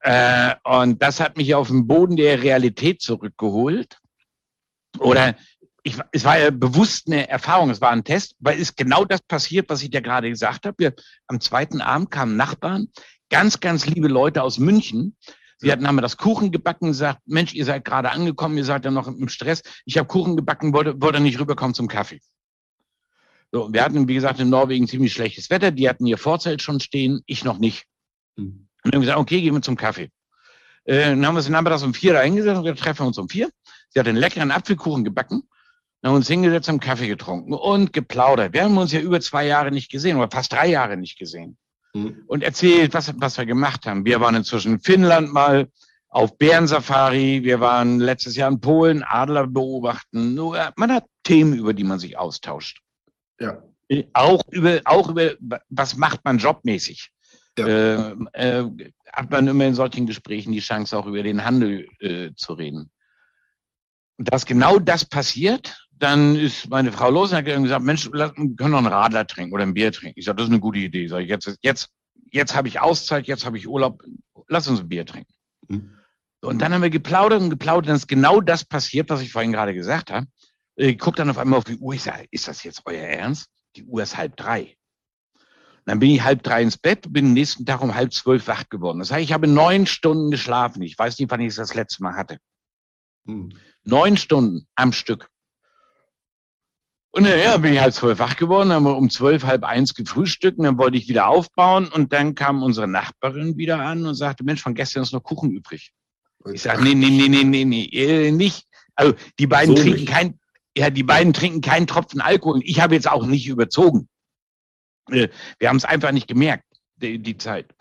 äh, und das hat mich auf den Boden der Realität zurückgeholt. Oder ich, es war ja bewusst eine Erfahrung, es war ein Test, weil ist genau das passiert, was ich dir gerade gesagt habe. Wir, am zweiten Abend kamen Nachbarn, ganz, ganz liebe Leute aus München, Sie hatten, haben wir das Kuchen gebacken, gesagt, Mensch, ihr seid gerade angekommen, ihr seid ja noch im Stress. Ich habe Kuchen gebacken, wollte, wollte nicht rüberkommen zum Kaffee. So, wir hatten, wie gesagt, in Norwegen ziemlich schlechtes Wetter. Die hatten ihr Vorzelt schon stehen, ich noch nicht. Mhm. Und dann haben gesagt, okay, gehen wir zum Kaffee. Äh, dann haben wir uns das um vier da hingesetzt und wir treffen uns um vier. Sie hat einen leckeren Apfelkuchen gebacken. Dann haben wir uns hingesetzt, haben Kaffee getrunken und geplaudert. Wir haben uns ja über zwei Jahre nicht gesehen oder fast drei Jahre nicht gesehen. Mhm. und erzählt, was, was wir gemacht haben. Wir waren inzwischen in Finnland mal auf Bärensafari. Wir waren letztes Jahr in Polen, Adler beobachten. Nur, man hat Themen, über die man sich austauscht. Ja. Auch über, auch über, was macht man jobmäßig? Ja. Äh, äh, hat man immer in solchen Gesprächen die Chance, auch über den Handel äh, zu reden. Dass genau das passiert, dann ist meine Frau los und hat gesagt, Mensch, wir können doch einen Radler trinken oder ein Bier trinken. Ich sage, das ist eine gute Idee. Sag ich, jetzt, jetzt, jetzt habe ich Auszeit, jetzt habe ich Urlaub, lass uns ein Bier trinken. Mhm. Und dann haben wir geplaudert und geplaudert, dann ist genau das passiert, was ich vorhin gerade gesagt habe. Ich gucke dann auf einmal auf die Uhr, ich sage, ist das jetzt euer Ernst? Die Uhr ist halb drei. Dann bin ich halb drei ins Bett, bin nächsten Tag um halb zwölf wach geworden. Das heißt, ich habe neun Stunden geschlafen. Ich weiß nicht, wann ich es das letzte Mal hatte. Hm. Neun Stunden am Stück. Und ja, bin ich halt zwölf wach geworden, haben wir um zwölf, halb eins gefrühstückt, und dann wollte ich wieder aufbauen und dann kam unsere Nachbarin wieder an und sagte, Mensch, von gestern ist noch Kuchen übrig. Ich sage, nee, nee, nee, nee, nee, nee, äh, nicht. Also die beiden so trinken nicht. kein, ja, die beiden trinken keinen Tropfen Alkohol. Ich habe jetzt auch nicht überzogen. Äh, wir haben es einfach nicht gemerkt, die, die Zeit.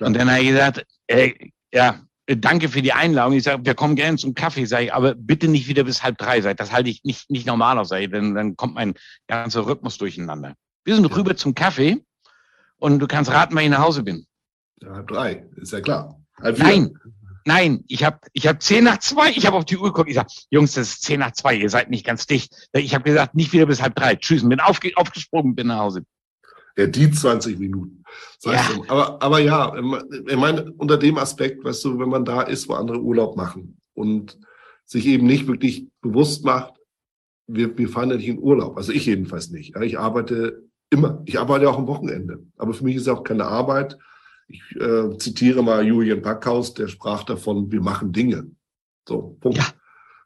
Und dann habe ich gesagt, äh, ja, danke für die Einladung. Ich sage, wir kommen gerne zum Kaffee, sage ich, aber bitte nicht wieder bis halb drei seid. Das halte ich nicht, nicht normal aus, sage denn dann kommt mein ganzer Rhythmus durcheinander. Wir sind ja. rüber zum Kaffee und du kannst raten, wann ich nach Hause bin. Ja, halb drei, ist ja klar. Halb nein, nein, ich habe ich hab zehn nach zwei, ich habe auf die Uhr geguckt, ich sage, Jungs, das ist zehn nach zwei, ihr seid nicht ganz dicht. Ich habe gesagt, nicht wieder bis halb drei. Tschüss, bin aufge aufgesprungen, bin nach Hause der die 20 Minuten. Das heißt, ja. Aber, aber ja, ich meine, unter dem Aspekt, weißt du, wenn man da ist, wo andere Urlaub machen und sich eben nicht wirklich bewusst macht, wir, wir fahren ja nicht in Urlaub. Also ich jedenfalls nicht. Ich arbeite immer. Ich arbeite auch am Wochenende. Aber für mich ist es auch keine Arbeit. Ich äh, zitiere mal Julian Backhaus, der sprach davon, wir machen Dinge. So, Punkt. Ja.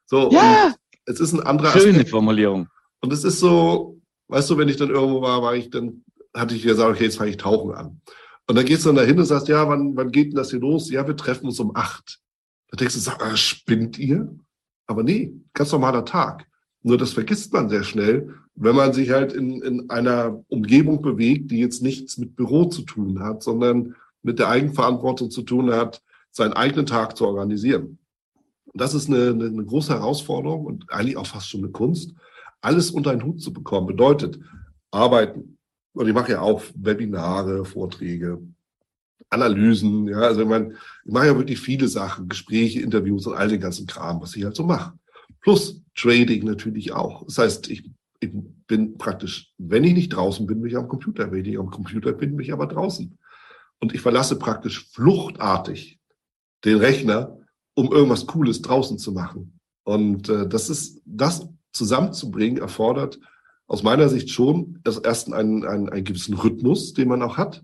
So, ja. es ist ein anderer Schöne Aspekt. Formulierung. Und es ist so, weißt du, wenn ich dann irgendwo war, war ich dann hatte ich gesagt, okay, jetzt fange ich tauchen an. Und dann gehst du dann dahin und sagst, ja, wann, wann geht denn das hier los? Ja, wir treffen uns um acht. Da denkst du, sag, ah, spinnt ihr? Aber nee, ganz normaler Tag. Nur das vergisst man sehr schnell, wenn man sich halt in, in einer Umgebung bewegt, die jetzt nichts mit Büro zu tun hat, sondern mit der Eigenverantwortung zu tun hat, seinen eigenen Tag zu organisieren. Das ist eine, eine, eine große Herausforderung und eigentlich auch fast schon eine Kunst. Alles unter einen Hut zu bekommen bedeutet arbeiten. Und ich mache ja auch Webinare, Vorträge, Analysen. Ja, also ich meine, ich mache ja wirklich viele Sachen, Gespräche, Interviews und all den ganzen Kram, was ich halt so mache. Plus Trading natürlich auch. Das heißt, ich, ich bin praktisch, wenn ich nicht draußen bin, bin ich am Computer. Wenn ich am Computer bin, bin ich aber draußen. Und ich verlasse praktisch fluchtartig den Rechner, um irgendwas Cooles draußen zu machen. Und äh, das ist, das zusammenzubringen, erfordert aus meiner Sicht schon ersten einen, einen, einen gewissen Rhythmus, den man auch hat.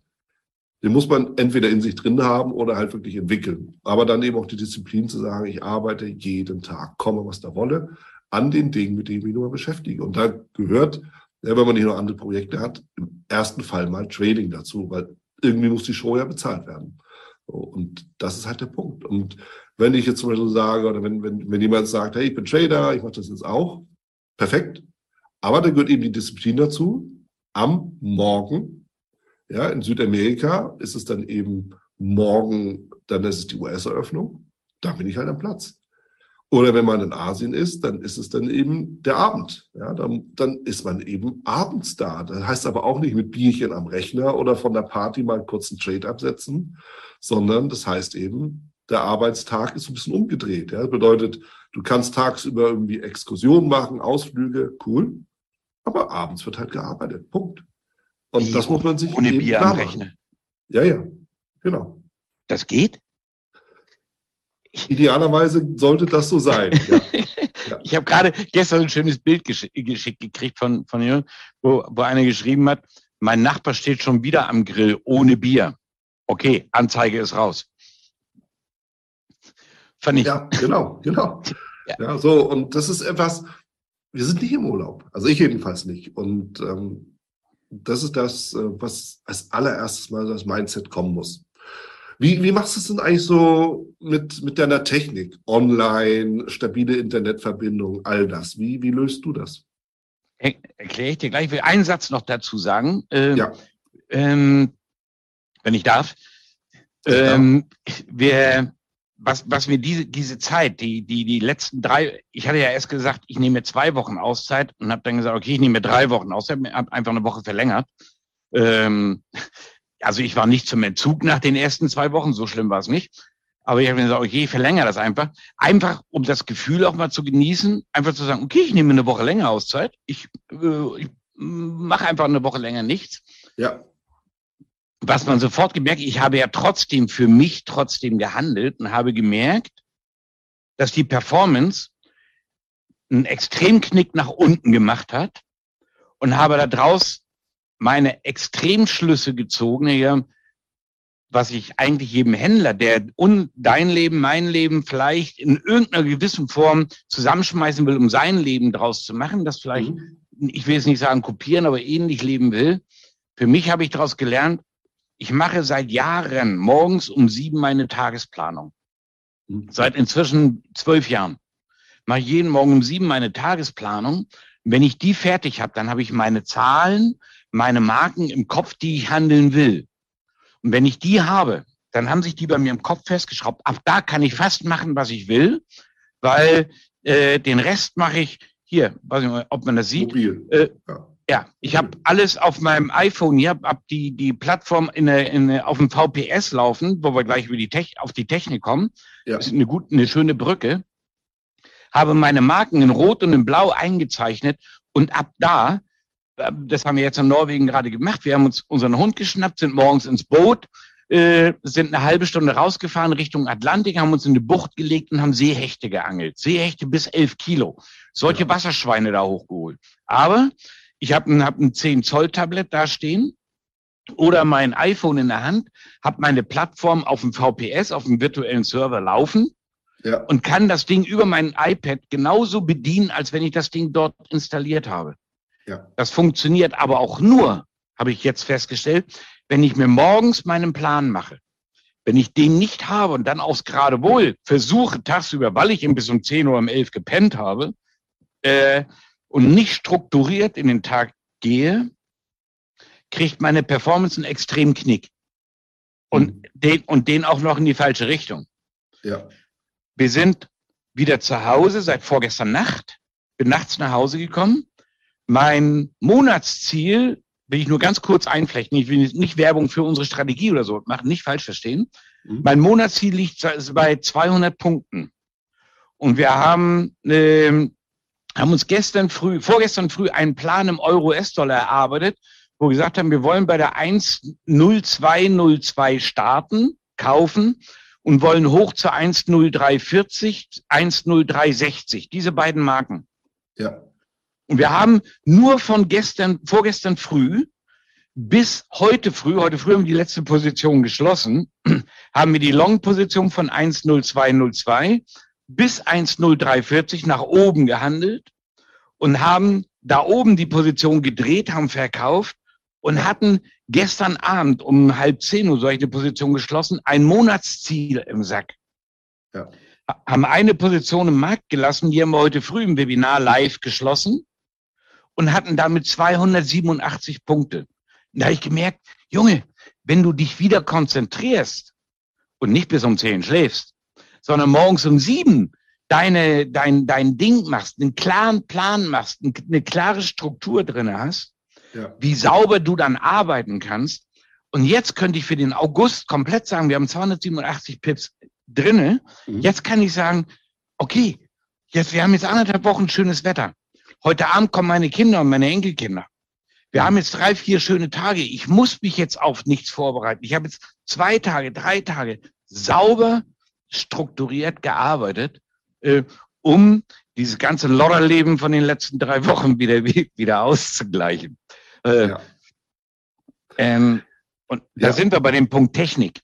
Den muss man entweder in sich drin haben oder halt wirklich entwickeln. Aber dann eben auch die Disziplin zu sagen, ich arbeite jeden Tag, komme was da wolle, an den Dingen, mit denen ich mich nur beschäftige. Und da gehört, wenn man nicht noch andere Projekte hat, im ersten Fall mal Trading dazu, weil irgendwie muss die Show ja bezahlt werden. Und das ist halt der Punkt. Und wenn ich jetzt zum Beispiel sage, oder wenn, wenn, wenn jemand sagt, hey, ich bin Trader, ich mache das jetzt auch, perfekt. Aber da gehört eben die Disziplin dazu. Am Morgen, ja, in Südamerika ist es dann eben morgen, dann ist es die US-Eröffnung. Da bin ich halt am Platz. Oder wenn man in Asien ist, dann ist es dann eben der Abend. Ja, dann, dann ist man eben abends da. Das heißt aber auch nicht mit Bierchen am Rechner oder von der Party mal kurz einen Trade absetzen, sondern das heißt eben, der Arbeitstag ist ein bisschen umgedreht. Ja? Das bedeutet, du kannst tagsüber irgendwie Exkursionen machen, Ausflüge, cool, aber abends wird halt gearbeitet. Punkt. Und Wie, das muss man sich ohne Bier am Rechner. Ja, ja, genau. Das geht? Idealerweise sollte das so sein. Ja. Ja. Ich habe gerade gestern ein schönes Bild gesch geschickt gekriegt von, von Jürgen, wo, wo einer geschrieben hat, mein Nachbar steht schon wieder am Grill ohne Bier. Okay, Anzeige ist raus. Ich. Ja, genau, genau. ja. ja, so, und das ist etwas, wir sind nicht im Urlaub. Also ich jedenfalls nicht. Und ähm, das ist das, äh, was als allererstes mal das Mindset kommen muss. Wie, wie machst du es denn eigentlich so mit, mit deiner Technik? Online, stabile Internetverbindung, all das. Wie, wie löst du das? Erkläre ich dir gleich. Ich will einen Satz noch dazu sagen. Ähm, ja. Ähm, wenn ich darf. Ähm, wir, was, was mir diese, diese Zeit, die, die, die letzten drei, ich hatte ja erst gesagt, ich nehme zwei Wochen Auszeit und habe dann gesagt, okay, ich nehme drei Wochen Auszeit, habe einfach eine Woche verlängert. Ähm, also ich war nicht zum Entzug nach den ersten zwei Wochen, so schlimm war es nicht. Aber ich habe mir gesagt, okay, ich verlängere das einfach. Einfach, um das Gefühl auch mal zu genießen, einfach zu sagen, okay, ich nehme eine Woche länger Auszeit. Ich, äh, ich mache einfach eine Woche länger nichts. Ja was man sofort gemerkt, ich habe ja trotzdem für mich trotzdem gehandelt und habe gemerkt, dass die Performance einen Extremknick nach unten gemacht hat und habe daraus meine Extremschlüsse gezogen, was ich eigentlich jedem Händler, der un, dein Leben, mein Leben vielleicht in irgendeiner gewissen Form zusammenschmeißen will, um sein Leben draus zu machen, das vielleicht, mhm. ich will jetzt nicht sagen kopieren, aber ähnlich leben will. Für mich habe ich daraus gelernt, ich mache seit Jahren morgens um sieben meine Tagesplanung. Mhm. Seit inzwischen zwölf Jahren. Mache jeden Morgen um sieben meine Tagesplanung. Wenn ich die fertig habe, dann habe ich meine Zahlen, meine Marken im Kopf, die ich handeln will. Und wenn ich die habe, dann haben sich die bei mir im Kopf festgeschraubt. Ab da kann ich fast machen, was ich will, weil äh, den Rest mache ich hier, weiß ich mal, ob man das sieht. Äh, ja. Ja, ich habe alles auf meinem iPhone hier, hab die, die Plattform in, in, auf dem VPS laufen, wo wir gleich über die Tech, auf die Technik kommen. Ja. Das ist eine gute, eine schöne Brücke. Habe meine Marken in Rot und in Blau eingezeichnet und ab da, äh, das haben wir jetzt in Norwegen gerade gemacht, wir haben uns unseren Hund geschnappt, sind morgens ins Boot, äh, sind eine halbe Stunde rausgefahren Richtung Atlantik, haben uns in eine Bucht gelegt und haben Seehechte geangelt. Seehechte bis elf Kilo. Solche ja. Wasserschweine da hochgeholt. Aber ich habe ein, hab ein 10-Zoll-Tablet da stehen oder mein iPhone in der Hand, habe meine Plattform auf dem VPS, auf dem virtuellen Server laufen ja. und kann das Ding über mein iPad genauso bedienen, als wenn ich das Ding dort installiert habe. Ja. Das funktioniert aber auch nur, habe ich jetzt festgestellt, wenn ich mir morgens meinen Plan mache. Wenn ich den nicht habe und dann aufs Geradewohl versuche, tagsüber, weil ich eben bis um 10 Uhr um 11 gepennt habe, äh, und nicht strukturiert in den Tag gehe, kriegt meine Performance einen extremen Knick. Und, mhm. den, und den auch noch in die falsche Richtung. Ja. Wir sind wieder zu Hause seit vorgestern Nacht, bin nachts nach Hause gekommen. Mein Monatsziel will ich nur ganz kurz einflechten. Ich will nicht Werbung für unsere Strategie oder so machen, nicht falsch verstehen. Mhm. Mein Monatsziel liegt bei 200 Punkten. Und wir haben, äh, haben uns gestern früh, vorgestern früh einen Plan im Euro-US-Dollar erarbeitet, wo wir gesagt haben, wir wollen bei der 10202 starten, kaufen und wollen hoch zu 10340, 10360, diese beiden Marken. Ja. Und wir haben nur von gestern, vorgestern früh bis heute früh, heute früh haben wir die letzte Position geschlossen, haben wir die Long-Position von 10202 bis 10340 nach oben gehandelt und haben da oben die Position gedreht, haben verkauft und hatten gestern Abend um halb zehn Uhr solche Position geschlossen, ein Monatsziel im Sack. Ja. Haben eine Position im Markt gelassen, die haben wir heute früh im Webinar live geschlossen und hatten damit 287 Punkte. Und da habe ich gemerkt, Junge, wenn du dich wieder konzentrierst und nicht bis um zehn schläfst, sondern morgens um sieben deine, dein, dein Ding machst, einen klaren Plan machst, eine klare Struktur drinne hast, ja. wie sauber du dann arbeiten kannst. Und jetzt könnte ich für den August komplett sagen, wir haben 287 Pips drinne. Mhm. Jetzt kann ich sagen, okay, jetzt, wir haben jetzt anderthalb Wochen schönes Wetter. Heute Abend kommen meine Kinder und meine Enkelkinder. Wir haben jetzt drei, vier schöne Tage. Ich muss mich jetzt auf nichts vorbereiten. Ich habe jetzt zwei Tage, drei Tage sauber, strukturiert gearbeitet, äh, um dieses ganze Lodderleben von den letzten drei Wochen wieder, wieder auszugleichen. Äh, ja. ähm, und ja. da sind wir bei dem Punkt Technik.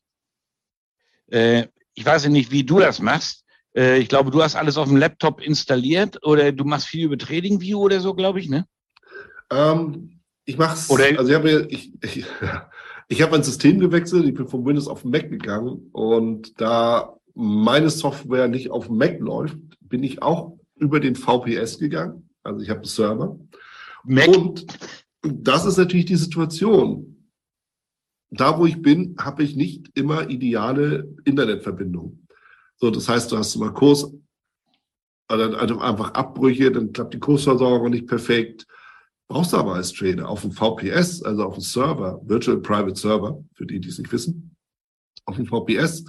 Äh, ich weiß nicht, wie du das machst. Äh, ich glaube, du hast alles auf dem Laptop installiert oder du machst viel über TradingView oder so, glaube ich, ne? Ähm, ich mache es. Also ich habe ich, ich, ich hab mein System gewechselt. Ich bin von Windows auf Mac gegangen und da meine Software nicht auf Mac läuft, bin ich auch über den VPS gegangen. Also ich habe einen Server. Mac. Und das ist natürlich die Situation. Da, wo ich bin, habe ich nicht immer ideale Internetverbindung. So, das heißt, du hast immer Kurs, also einfach Abbrüche, dann klappt die Kursversorgung nicht perfekt. Brauchst du aber als Trader auf dem VPS, also auf dem Server, Virtual Private Server, für die, die es nicht wissen, auf dem VPS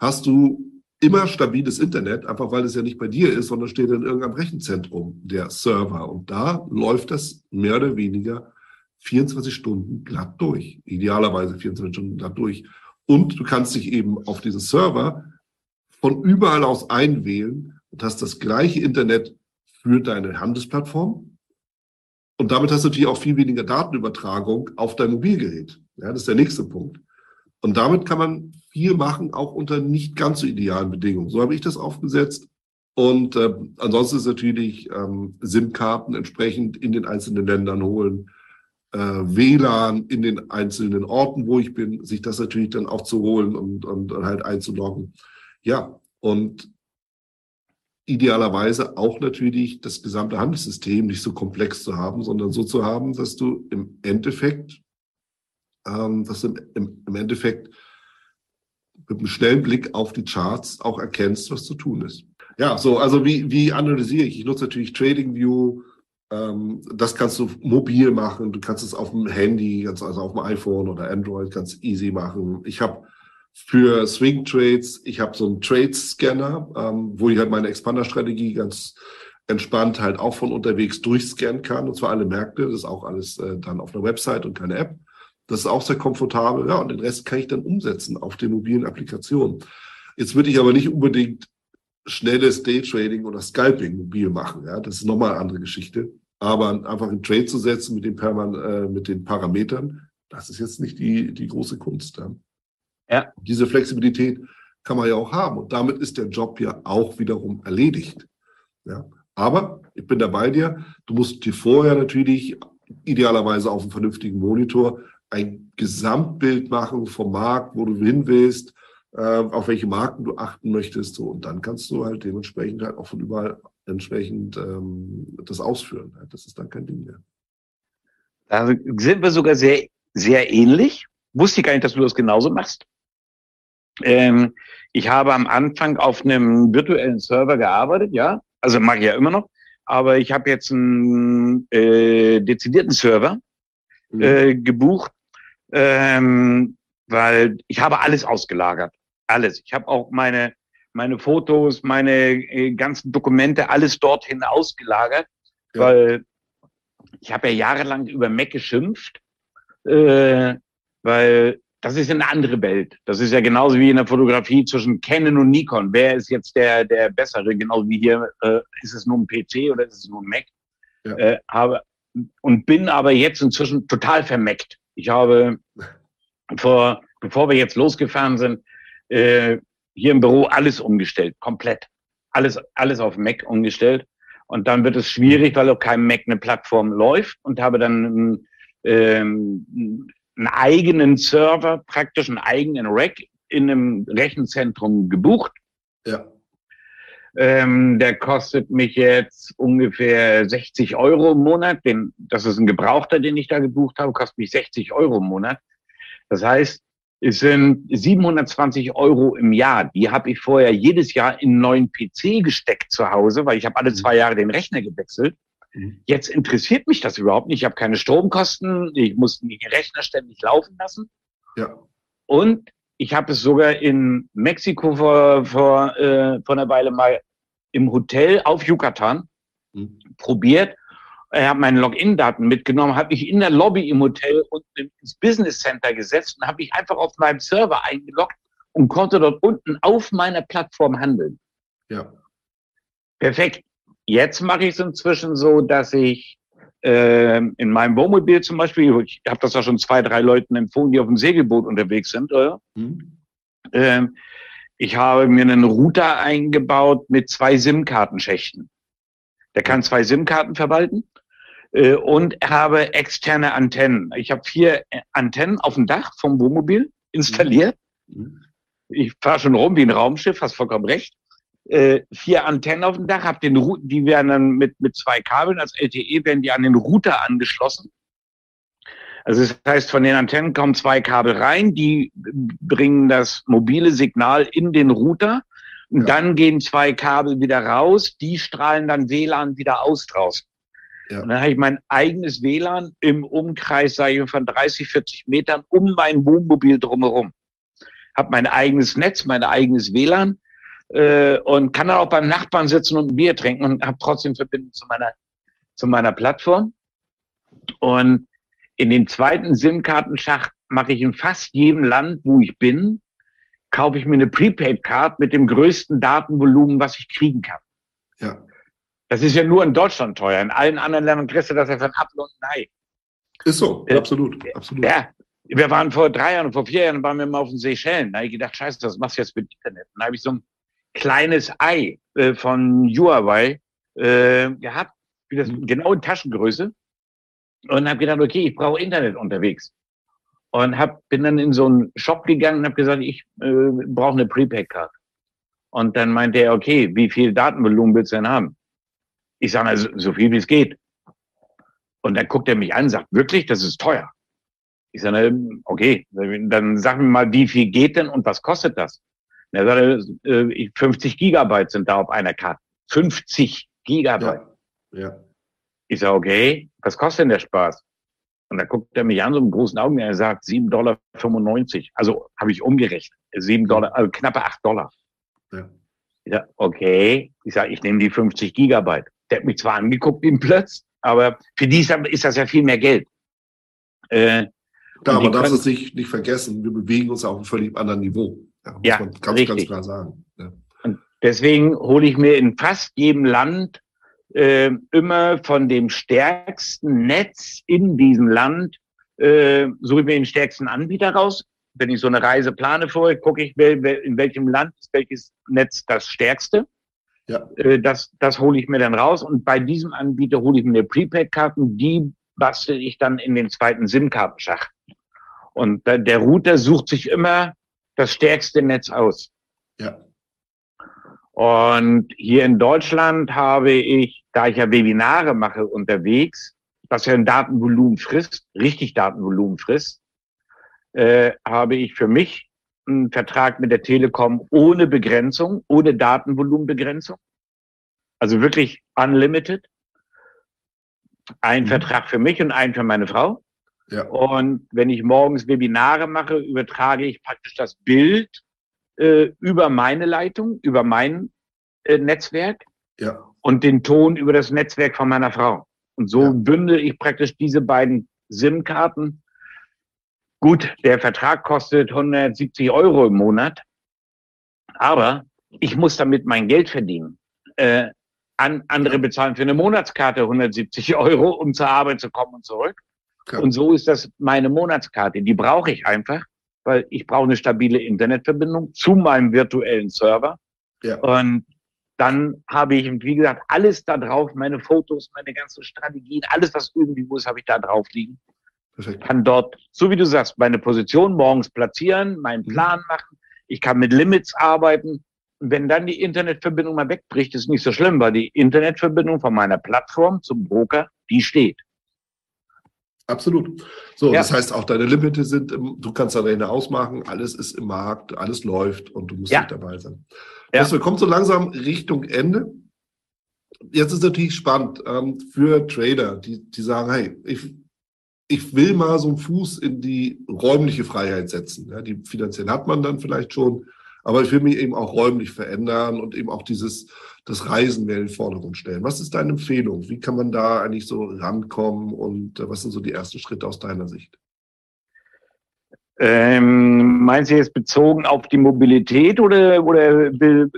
hast du immer stabiles Internet, einfach weil es ja nicht bei dir ist, sondern steht in irgendeinem Rechenzentrum der Server. Und da läuft das mehr oder weniger 24 Stunden glatt durch. Idealerweise 24 Stunden glatt durch. Und du kannst dich eben auf diesen Server von überall aus einwählen und hast das gleiche Internet für deine Handelsplattform. Und damit hast du natürlich auch viel weniger Datenübertragung auf dein Mobilgerät. Ja, das ist der nächste Punkt. Und damit kann man viel machen, auch unter nicht ganz so idealen Bedingungen. So habe ich das aufgesetzt. Und äh, ansonsten ist natürlich ähm, SIM-Karten entsprechend in den einzelnen Ländern holen, äh, WLAN in den einzelnen Orten, wo ich bin, sich das natürlich dann auch zu holen und, und, und halt einzuloggen. Ja, und idealerweise auch natürlich das gesamte Handelssystem nicht so komplex zu haben, sondern so zu haben, dass du im Endeffekt, ähm, dass du im, im Endeffekt mit einem schnellen Blick auf die Charts auch erkennst, was zu tun ist. Ja, so, also wie, wie analysiere ich? Ich nutze natürlich TradingView, ähm, das kannst du mobil machen, du kannst es auf dem Handy, also auf dem iPhone oder Android ganz easy machen. Ich habe für Swing Trades, ich habe so einen Trades Scanner, ähm, wo ich halt meine Expander-Strategie ganz entspannt halt auch von unterwegs durchscannen kann, und zwar alle Märkte. Das ist auch alles äh, dann auf einer Website und keine App. Das ist auch sehr komfortabel. Ja, und den Rest kann ich dann umsetzen auf den mobilen Applikationen. Jetzt würde ich aber nicht unbedingt schnelles Daytrading oder Scalping mobil machen. Ja, das ist nochmal eine andere Geschichte. Aber einfach einen Trade zu setzen mit den, Perman äh, mit den Parametern, das ist jetzt nicht die, die große Kunst. Ja. ja. Diese Flexibilität kann man ja auch haben. Und damit ist der Job ja auch wiederum erledigt. Ja. Aber ich bin da bei dir. Du musst dir vorher natürlich idealerweise auf einem vernünftigen Monitor ein Gesamtbild machen vom Markt, wo du hin willst, äh, auf welche Marken du achten möchtest. So. Und dann kannst du halt dementsprechend halt auch von überall entsprechend ähm, das ausführen. Das ist dann kein Ding mehr. Da sind wir sogar sehr, sehr ähnlich. Wusste ich gar nicht, dass du das genauso machst. Ähm, ich habe am Anfang auf einem virtuellen Server gearbeitet, ja, also mache ich ja immer noch, aber ich habe jetzt einen äh, dezidierten Server mhm. äh, gebucht, ähm, weil ich habe alles ausgelagert, alles. Ich habe auch meine meine Fotos, meine äh, ganzen Dokumente, alles dorthin ausgelagert, ja. weil ich habe ja jahrelang über Mac geschimpft, äh, weil das ist eine andere Welt. Das ist ja genauso wie in der Fotografie zwischen Canon und Nikon. Wer ist jetzt der, der bessere? Genauso wie hier, äh, ist es nur ein PC oder ist es nur ein Mac? Ja. Äh, habe, und bin aber jetzt inzwischen total vermeckt. Ich habe vor, bevor wir jetzt losgefahren sind, äh, hier im Büro alles umgestellt, komplett. Alles, alles auf Mac umgestellt. Und dann wird es schwierig, weil auf keinem Mac eine Plattform läuft und habe dann ähm, einen eigenen Server, praktisch einen eigenen Rack in einem Rechenzentrum gebucht. Ja. Ähm, der kostet mich jetzt ungefähr 60 Euro im Monat. Den, das ist ein Gebrauchter, den ich da gebucht habe, kostet mich 60 Euro im Monat. Das heißt, es sind 720 Euro im Jahr. Die habe ich vorher jedes Jahr in einen neuen PC gesteckt zu Hause, weil ich habe alle zwei Jahre den Rechner gewechselt. Mhm. Jetzt interessiert mich das überhaupt nicht. Ich habe keine Stromkosten, ich muss den Rechner ständig laufen lassen. Ja. Und ich habe es sogar in Mexiko vor, vor, äh, vor einer Weile mal im Hotel auf Yucatan mhm. probiert. Ich habe meine Login-Daten mitgenommen, habe mich in der Lobby im Hotel und ins Business Center gesetzt und habe mich einfach auf meinem Server eingeloggt und konnte dort unten auf meiner Plattform handeln. Ja. Perfekt. Jetzt mache ich es inzwischen so, dass ich in meinem Wohnmobil zum Beispiel, ich habe das ja schon zwei, drei Leuten empfohlen, die auf dem Segelboot unterwegs sind, oder? Mhm. Äh, ich habe mir einen Router eingebaut mit zwei SIM-Kartenschächten. Der kann zwei SIM-Karten verwalten äh, und habe externe Antennen. Ich habe vier Antennen auf dem Dach vom Wohnmobil installiert. Mhm. Ich fahre schon rum wie ein Raumschiff, hast vollkommen recht äh, vier Antennen auf dem Dach, hab den die werden dann mit, mit zwei Kabeln als LTE werden die an den Router angeschlossen. Also das heißt, von den Antennen kommen zwei Kabel rein, die bringen das mobile Signal in den Router. Und ja. dann gehen zwei Kabel wieder raus, die strahlen dann WLAN wieder aus draußen. Ja. Und dann habe ich mein eigenes WLAN im Umkreis, sage ich, von 30, 40 Metern um mein Wohnmobil drumherum. Hab mein eigenes Netz, mein eigenes WLAN äh, und kann dann auch beim Nachbarn sitzen und ein Bier trinken und habe trotzdem Verbindung zu meiner, zu meiner Plattform. Und in den zweiten SIM-Kartenschacht mache ich in fast jedem Land, wo ich bin, kaufe ich mir eine Prepaid-Card mit dem größten Datenvolumen, was ich kriegen kann. Ja. Das ist ja nur in Deutschland teuer. In allen anderen Ländern kriegst du das ja von Apfel und Ei. Ist so, äh, absolut, absolut. Ja, wir waren vor drei Jahren, vor vier Jahren waren wir mal auf den Seychellen. Da habe ich gedacht, scheiße, das machst du jetzt mit Internet. Dann habe ich so ein kleines Ei äh, von Huawei äh, gehabt, wie das mhm. genau in Taschengröße. Und habe gedacht, okay, ich brauche Internet unterwegs. Und hab, bin dann in so einen Shop gegangen und habe gesagt, ich äh, brauche eine Prepaid-Card. Und dann meinte er, okay, wie viel Datenvolumen willst du denn haben? Ich sage, also, so viel wie es geht. Und dann guckt er mich an und sagt, wirklich, das ist teuer. Ich sage, okay, dann sag mir mal, wie viel geht denn und was kostet das? Er sagte, 50 Gigabyte sind da auf einer Karte. 50 Gigabyte. Ja. ja. Ich sage, okay, was kostet denn der Spaß? Und da guckt er mich an, so mit großen Augen, er sagt 7,95 Dollar. Also habe ich umgerechnet. 7 Dollar, also knappe 8 Dollar. Ja. Ich sage, okay. Ich sage, ich nehme die 50 Gigabyte. Der hat mich zwar angeguckt ein Plötz, aber für die ist das ja viel mehr Geld. Äh, da, aber darfst es nicht, nicht vergessen, wir bewegen uns auf einem völlig anderen Niveau. Ja, muss ja, man ganz, richtig. ganz klar sagen. Ja. Deswegen hole ich mir in fast jedem Land äh, immer von dem stärksten Netz in diesem Land, äh, suche ich mir den stärksten Anbieter raus. Wenn ich so eine Reise plane vorher, gucke ich, in welchem Land ist welches Netz das stärkste. Ja. Äh, das, das hole ich mir dann raus. Und bei diesem Anbieter hole ich mir Prepaid-Karten, die bastel ich dann in den zweiten SIM-Kartenschacht. Und der Router sucht sich immer das stärkste Netz aus. Ja. Und hier in Deutschland habe ich, da ich ja Webinare mache unterwegs, was ja ein Datenvolumen frisst, richtig Datenvolumen frisst, äh, habe ich für mich einen Vertrag mit der Telekom ohne Begrenzung, ohne Datenvolumenbegrenzung. Also wirklich unlimited. Ein mhm. Vertrag für mich und einen für meine Frau. Ja. Und wenn ich morgens Webinare mache, übertrage ich praktisch das Bild äh, über meine Leitung, über mein äh, Netzwerk ja. und den Ton über das Netzwerk von meiner Frau. Und so ja. bündel ich praktisch diese beiden SIM-Karten. Gut, der Vertrag kostet 170 Euro im Monat, aber ich muss damit mein Geld verdienen. Äh, an, andere bezahlen für eine Monatskarte 170 Euro, um zur Arbeit zu kommen und zurück. Okay. Und so ist das meine Monatskarte. Die brauche ich einfach, weil ich brauche eine stabile Internetverbindung zu meinem virtuellen Server. Ja. Und dann habe ich, wie gesagt, alles da drauf, meine Fotos, meine ganzen Strategien, alles, was irgendwie muss, habe ich da drauf liegen. Perfekt. Kann dort, so wie du sagst, meine Position morgens platzieren, meinen mhm. Plan machen. Ich kann mit Limits arbeiten. Und wenn dann die Internetverbindung mal wegbricht, ist nicht so schlimm, weil die Internetverbindung von meiner Plattform zum Broker, die steht. Absolut. So, ja. das heißt, auch deine Limite sind, du kannst deine Rechner ausmachen, alles ist im Markt, alles läuft und du musst ja. nicht dabei sein. Ja. Also, wir kommen so langsam Richtung Ende. Jetzt ist natürlich spannend ähm, für Trader, die, die sagen, hey, ich, ich will mal so einen Fuß in die räumliche Freiheit setzen. Ja, die finanziell hat man dann vielleicht schon, aber ich will mich eben auch räumlich verändern und eben auch dieses, das Reisen mehr in den Vordergrund stellen. Was ist deine Empfehlung? Wie kann man da eigentlich so rankommen und äh, was sind so die ersten Schritte aus deiner Sicht? Ähm, meinst du jetzt bezogen auf die Mobilität oder, oder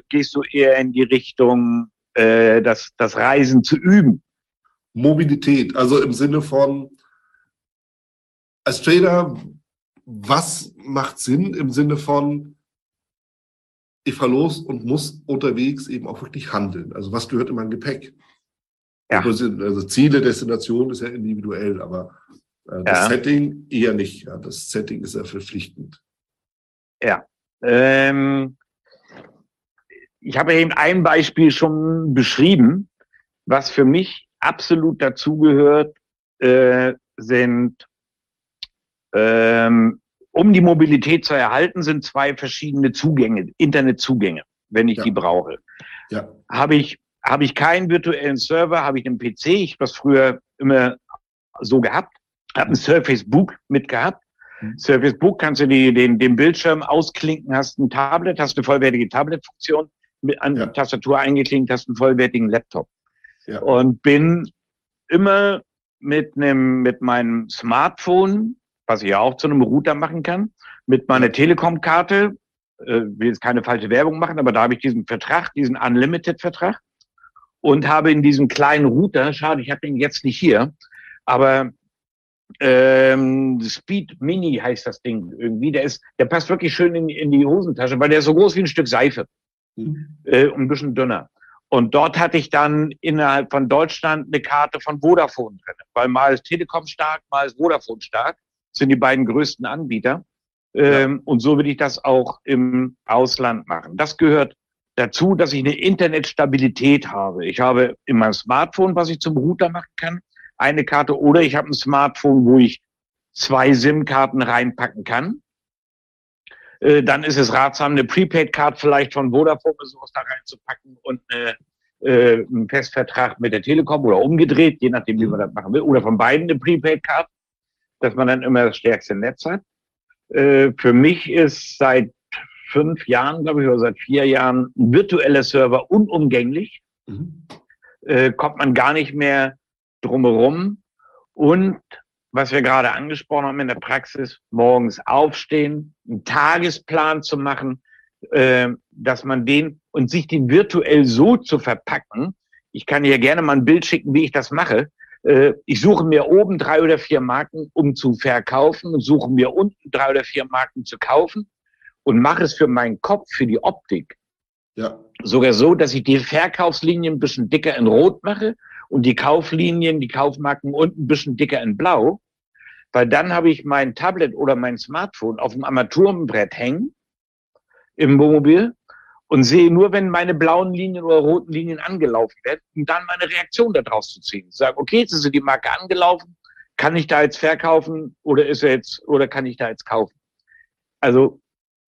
gehst du eher in die Richtung, äh, das, das Reisen zu üben? Mobilität, also im Sinne von, als Trader, was macht Sinn im Sinne von, ich fahre los und muss unterwegs eben auch wirklich handeln. Also was gehört in mein Gepäck? Ja. Also Ziele, Destination ist ja individuell, aber äh, das ja. Setting eher nicht. Ja. Das Setting ist ja verpflichtend. Ja. Ähm, ich habe eben ein Beispiel schon beschrieben, was für mich absolut dazugehört, äh, sind ähm, um die Mobilität zu erhalten, sind zwei verschiedene Zugänge, Internetzugänge, wenn ich ja. die brauche. Ja. Habe ich, habe ich keinen virtuellen Server, habe ich einen PC, ich habe das früher immer so gehabt, habe ein Surface Book mitgehabt. Mhm. Surface Book kannst du die, den, den Bildschirm ausklinken, hast ein Tablet, hast eine vollwertige Tablet-Funktion, mit an ja. Tastatur eingeklinkt, hast einen vollwertigen Laptop. Ja. Und bin immer mit einem, mit meinem Smartphone was ich ja auch zu einem Router machen kann, mit meiner Telekom-Karte. Äh, will jetzt keine falsche Werbung machen, aber da habe ich diesen Vertrag, diesen Unlimited-Vertrag und habe in diesem kleinen Router, schade, ich habe den jetzt nicht hier, aber ähm, Speed Mini heißt das Ding irgendwie. Der ist, der passt wirklich schön in, in die Hosentasche, weil der ist so groß wie ein Stück Seife mhm. äh, und ein bisschen dünner. Und dort hatte ich dann innerhalb von Deutschland eine Karte von Vodafone drin, weil mal ist Telekom stark, mal ist Vodafone stark sind die beiden größten Anbieter. Ähm, ja. Und so will ich das auch im Ausland machen. Das gehört dazu, dass ich eine Internetstabilität habe. Ich habe in meinem Smartphone, was ich zum Router machen kann, eine Karte oder ich habe ein Smartphone, wo ich zwei SIM-Karten reinpacken kann. Äh, dann ist es ratsam, eine Prepaid-Card vielleicht von Vodafone oder sowas da reinzupacken und eine, äh, einen Festvertrag mit der Telekom oder umgedreht, je nachdem, wie man das machen will, oder von beiden eine Prepaid-Card dass man dann immer das stärkste Netz hat. Äh, für mich ist seit fünf Jahren, glaube ich, oder seit vier Jahren ein virtueller Server unumgänglich. Mhm. Äh, kommt man gar nicht mehr drumherum. Und was wir gerade angesprochen haben in der Praxis, morgens aufstehen, einen Tagesplan zu machen, äh, dass man den und sich den virtuell so zu verpacken. Ich kann hier gerne mal ein Bild schicken, wie ich das mache. Äh, ich suche mir oben drei oder vier Marken, um zu verkaufen und suche mir unten drei oder vier Marken zu kaufen und mache es für meinen Kopf, für die Optik. Ja. Sogar so, dass ich die Verkaufslinien ein bisschen dicker in Rot mache und die Kauflinien, die Kaufmarken unten ein bisschen dicker in Blau. Weil dann habe ich mein Tablet oder mein Smartphone auf dem Armaturenbrett hängen im Wohnmobil und sehe nur, wenn meine blauen Linien oder roten Linien angelaufen werden, um dann meine Reaktion daraus zu ziehen. Ich sage, okay, jetzt ist die Marke angelaufen, kann ich da jetzt verkaufen oder ist er jetzt oder kann ich da jetzt kaufen? Also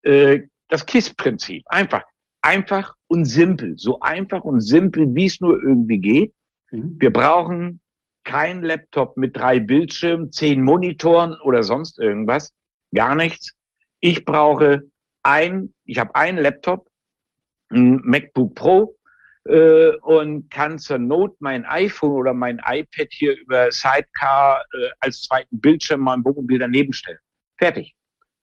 äh, das KISS-Prinzip. Einfach, einfach und simpel. So einfach und simpel, wie es nur irgendwie geht. Mhm. Wir brauchen kein Laptop mit drei Bildschirmen, zehn Monitoren oder sonst irgendwas. Gar nichts. Ich brauche ein, ich habe einen Laptop, ein MacBook Pro äh, und kann zur Not mein iPhone oder mein iPad hier über Sidecar äh, als zweiten Bildschirm mein Wohnmobil daneben stellen. Fertig.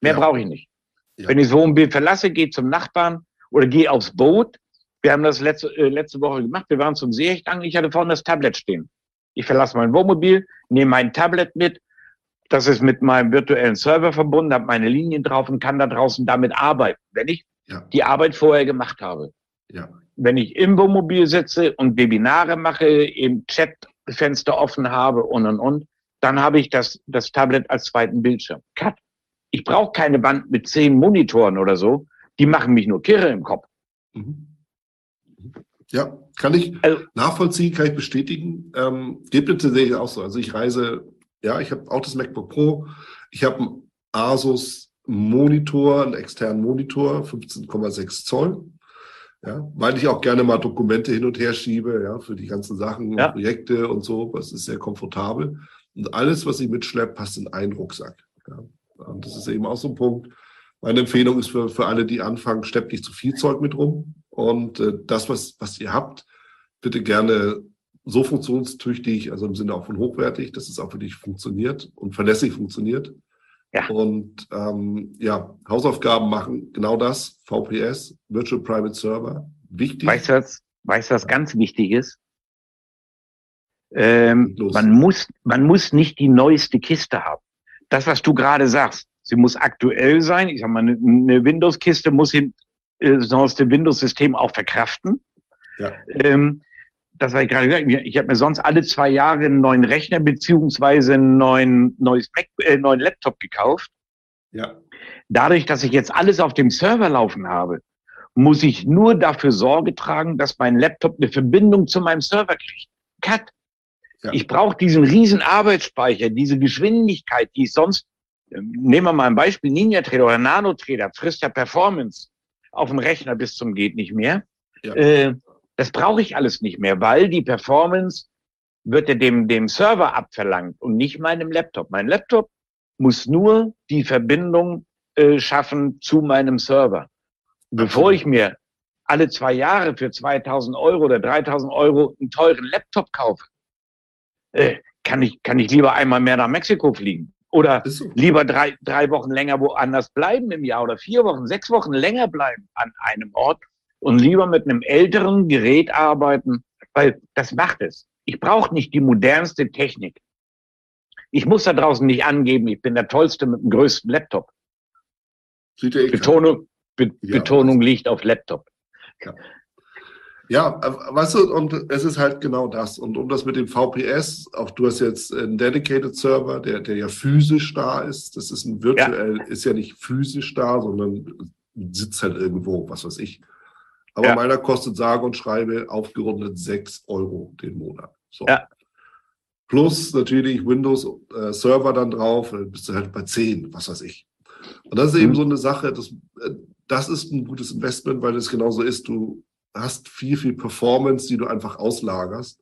Mehr ja. brauche ich nicht. Ja. Wenn ich das Wohnmobil verlasse, gehe zum Nachbarn oder gehe aufs Boot. Wir haben das letzte, äh, letzte Woche gemacht. Wir waren zum Seehechtangeln. Ich hatte vorne das Tablet stehen. Ich verlasse mein Wohnmobil, nehme mein Tablet mit. Das ist mit meinem virtuellen Server verbunden, habe meine Linien drauf und kann da draußen damit arbeiten, wenn ich ja. die Arbeit vorher gemacht habe. Ja. Wenn ich im Wohnmobil sitze und Webinare mache, im Chatfenster offen habe und und und, dann habe ich das, das Tablet als zweiten Bildschirm. Cut. Ich brauche keine Wand mit zehn Monitoren oder so. Die machen mich nur kirre im Kopf. Mhm. Ja, kann ich also, nachvollziehen, kann ich bestätigen. Ähm, geht mir tatsächlich auch so. Also ich reise, ja, ich habe auch das MacBook Pro. Ich habe einen Asus Monitor, einen externen Monitor, 15,6 Zoll. Ja, weil ich auch gerne mal Dokumente hin und her schiebe, ja, für die ganzen Sachen, ja. Projekte und so. Das ist sehr komfortabel. Und alles, was ich mitschleppe, passt in einen Rucksack. Ja. Und das ist eben auch so ein Punkt. Meine Empfehlung ist für, für alle, die anfangen, steppt nicht zu viel Zeug mit rum. Und äh, das, was, was ihr habt, bitte gerne so funktionstüchtig, also im Sinne auch von hochwertig, dass es auch für dich funktioniert und verlässlich funktioniert. Ja. Und ähm, ja, Hausaufgaben machen, genau das, VPS, Virtual Private Server, wichtig. Weißt du, was, weißt du, was ganz wichtig ist? Ähm, man, muss, man muss nicht die neueste Kiste haben. Das, was du gerade sagst, sie muss aktuell sein. Ich sag mal, eine, eine Windows-Kiste muss hin, äh, sonst dem Windows-System auch verkraften. Ja. Ähm, das war ich gerade gesagt. Ich habe mir sonst alle zwei Jahre einen neuen Rechner beziehungsweise einen neuen, neues Mac, äh, neuen Laptop gekauft. Ja. Dadurch, dass ich jetzt alles auf dem Server laufen habe, muss ich nur dafür Sorge tragen, dass mein Laptop eine Verbindung zu meinem Server kriegt. Cut. Ja. Ich brauche diesen riesen Arbeitsspeicher, diese Geschwindigkeit, die ich sonst, äh, nehmen wir mal ein Beispiel, Ninja Trader oder Nano Trader, frisst ja Performance auf dem Rechner bis zum geht nicht mehr. Ja. Äh, das brauche ich alles nicht mehr, weil die Performance wird ja dem, dem Server abverlangt und nicht meinem Laptop. Mein Laptop muss nur die Verbindung äh, schaffen zu meinem Server. Bevor ich mir alle zwei Jahre für 2000 Euro oder 3000 Euro einen teuren Laptop kaufe, äh, kann ich, kann ich lieber einmal mehr nach Mexiko fliegen. Oder lieber drei, drei Wochen länger woanders bleiben im Jahr oder vier Wochen, sechs Wochen länger bleiben an einem Ort und lieber mit einem älteren Gerät arbeiten, weil das macht es. Ich brauche nicht die modernste Technik. Ich muss da draußen nicht angeben, ich bin der Tollste mit dem größten Laptop. Eh Betonung, Be ja, Betonung liegt auf Laptop. Ja. Ja, äh, weißt du, und es ist halt genau das. Und um das mit dem VPS, auch du hast jetzt einen Dedicated Server, der, der ja physisch da ist. Das ist ein virtuell, ja. ist ja nicht physisch da, sondern sitzt halt irgendwo, was weiß ich. Aber ja. meiner kostet sage und schreibe aufgerundet sechs Euro den Monat. So. Ja. Plus natürlich Windows äh, Server dann drauf, dann bist du halt bei zehn, was weiß ich. Und das ist mhm. eben so eine Sache, das, äh, das ist ein gutes Investment, weil es genauso ist, du hast viel, viel Performance, die du einfach auslagerst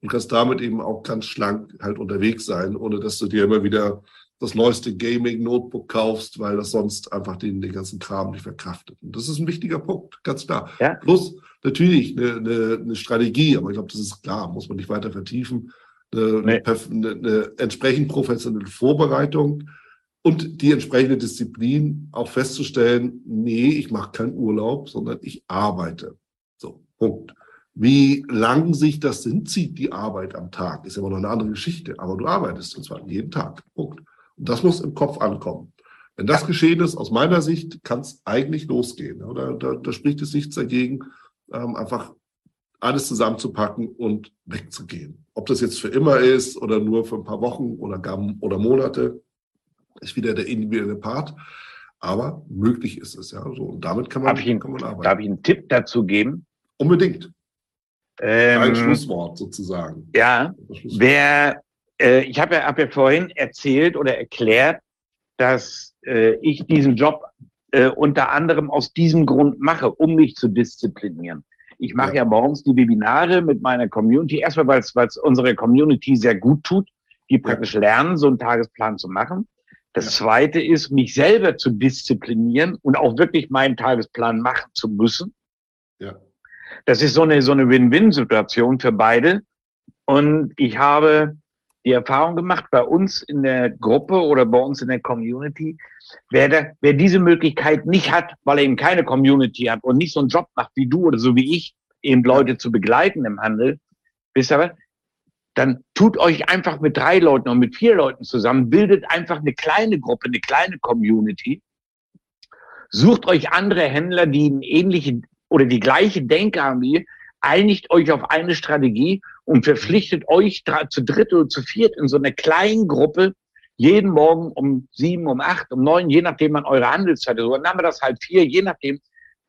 und kannst damit eben auch ganz schlank halt unterwegs sein, ohne dass du dir immer wieder das neueste Gaming-Notebook kaufst, weil das sonst einfach den, den ganzen Kram nicht verkraftet. Und das ist ein wichtiger Punkt, ganz klar. Ja. Plus natürlich eine, eine, eine Strategie, aber ich glaube, das ist klar, muss man nicht weiter vertiefen. Eine, nee. eine, eine entsprechend professionelle Vorbereitung und die entsprechende Disziplin auch festzustellen, nee, ich mache keinen Urlaub, sondern ich arbeite. Punkt. Wie lang sich das hinzieht, die Arbeit am Tag, ist immer noch eine andere Geschichte. Aber du arbeitest und zwar jeden Tag. Punkt. Das muss im Kopf ankommen. Wenn das geschehen ist, aus meiner Sicht, kann es eigentlich losgehen. Oder da, da spricht es nichts dagegen, ähm, einfach alles zusammenzupacken und wegzugehen. Ob das jetzt für immer ist oder nur für ein paar Wochen oder gar oder Monate, ist wieder der individuelle Part. Aber möglich ist es ja so. Und damit kann man, darf ich, kann man arbeiten. Darf ich einen Tipp dazu geben? Unbedingt. Ähm, Ein Schlusswort sozusagen. Ja, Schlusswort. wer, äh, ich habe ja, hab ja vorhin erzählt oder erklärt, dass äh, ich diesen Job äh, unter anderem aus diesem Grund mache, um mich zu disziplinieren. Ich mache ja. ja morgens die Webinare mit meiner Community, erstmal, weil es unsere Community sehr gut tut, die praktisch ja. lernen, so einen Tagesplan zu machen. Das ja. zweite ist, mich selber zu disziplinieren und auch wirklich meinen Tagesplan machen zu müssen. Ja. Das ist so eine, so eine Win-Win-Situation für beide. Und ich habe die Erfahrung gemacht, bei uns in der Gruppe oder bei uns in der Community, wer, da, wer diese Möglichkeit nicht hat, weil er eben keine Community hat und nicht so einen Job macht wie du oder so wie ich, eben Leute zu begleiten im Handel, wisst ihr was? Dann tut euch einfach mit drei Leuten und mit vier Leuten zusammen, bildet einfach eine kleine Gruppe, eine kleine Community. Sucht euch andere Händler, die eine ähnliche oder die gleiche Denke haben wie ihr, einigt euch auf eine Strategie und verpflichtet euch zu dritt oder zu viert in so einer kleinen Gruppe jeden Morgen um sieben, um acht, um neun, je nachdem man eure Handelszeit ist, oder nahmen wir das halb vier, je nachdem,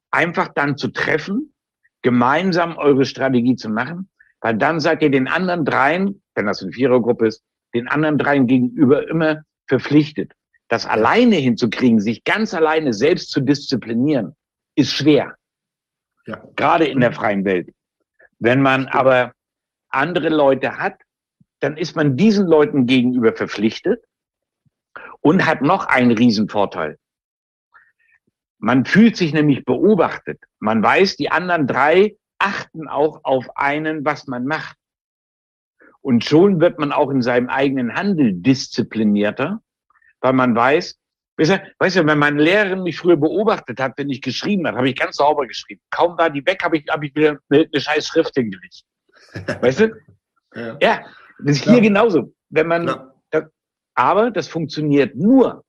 einfach dann zu treffen, gemeinsam eure Strategie zu machen, weil dann seid ihr den anderen dreien, wenn das eine Vierergruppe ist, den anderen dreien gegenüber immer verpflichtet. Das alleine hinzukriegen, sich ganz alleine selbst zu disziplinieren, ist schwer. Ja. Gerade in der freien Welt. Wenn man aber andere Leute hat, dann ist man diesen Leuten gegenüber verpflichtet und hat noch einen Riesenvorteil. Man fühlt sich nämlich beobachtet. Man weiß, die anderen drei achten auch auf einen, was man macht. Und schon wird man auch in seinem eigenen Handel disziplinierter, weil man weiß, weißt du, wenn meine Lehrerin mich früher beobachtet hat, wenn ich geschrieben habe, habe ich ganz sauber geschrieben. Kaum war die weg, habe ich, habe ich wieder eine, eine scheiß Schrift hingelegt. Weißt du? Ja. ja, das ist hier genauso. Wenn man, das, aber das funktioniert nur,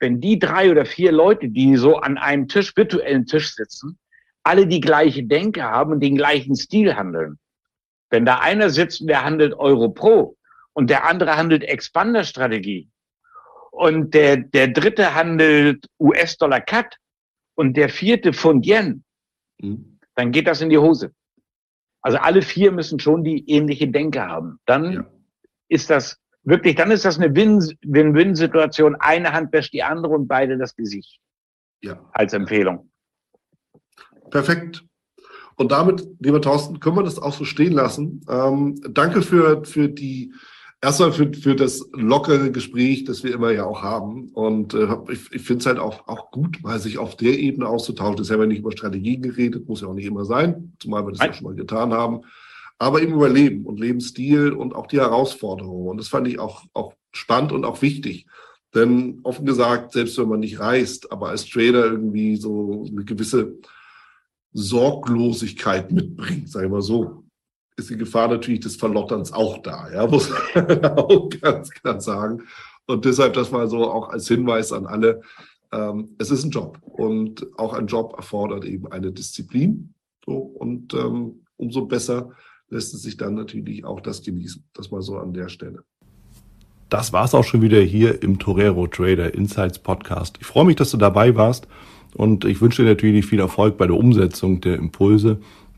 wenn die drei oder vier Leute, die so an einem Tisch, virtuellen Tisch sitzen, alle die gleiche Denke haben und den gleichen Stil handeln. Wenn da einer sitzt und der handelt Euro Pro und der andere handelt Expander-Strategie und der, der dritte handelt US-Dollar Cut und der vierte Pfund Yen, mhm. dann geht das in die Hose. Also alle vier müssen schon die ähnliche Denke haben. Dann ja. ist das wirklich, dann ist das eine Win-Win-Situation. Eine Hand wäscht die andere und beide das Gesicht. Ja. Als Empfehlung. Perfekt. Und damit, lieber Thorsten, können wir das auch so stehen lassen. Ähm, danke für, für die erstmal für, für das lockere Gespräch, das wir immer ja auch haben. Und äh, ich, ich finde es halt auch, auch gut, mal sich auf der Ebene auszutauschen. Das haben wir nicht über Strategien geredet, muss ja auch nicht immer sein, zumal wir das Nein. ja schon mal getan haben. Aber eben über Leben und Lebensstil und auch die Herausforderungen. Und das fand ich auch, auch spannend und auch wichtig. Denn offen gesagt, selbst wenn man nicht reist, aber als Trader irgendwie so eine gewisse Sorglosigkeit mitbringt, sagen wir mal so, ist die Gefahr natürlich des Verlotterns auch da, ja, muss man auch ganz klar sagen. Und deshalb das mal so auch als Hinweis an alle. Ähm, es ist ein Job und auch ein Job erfordert eben eine Disziplin. So, und ähm, umso besser lässt es sich dann natürlich auch das genießen. Das mal so an der Stelle. Das war's auch schon wieder hier im Torero Trader Insights Podcast. Ich freue mich, dass du dabei warst und ich wünsche dir natürlich viel Erfolg bei der Umsetzung der Impulse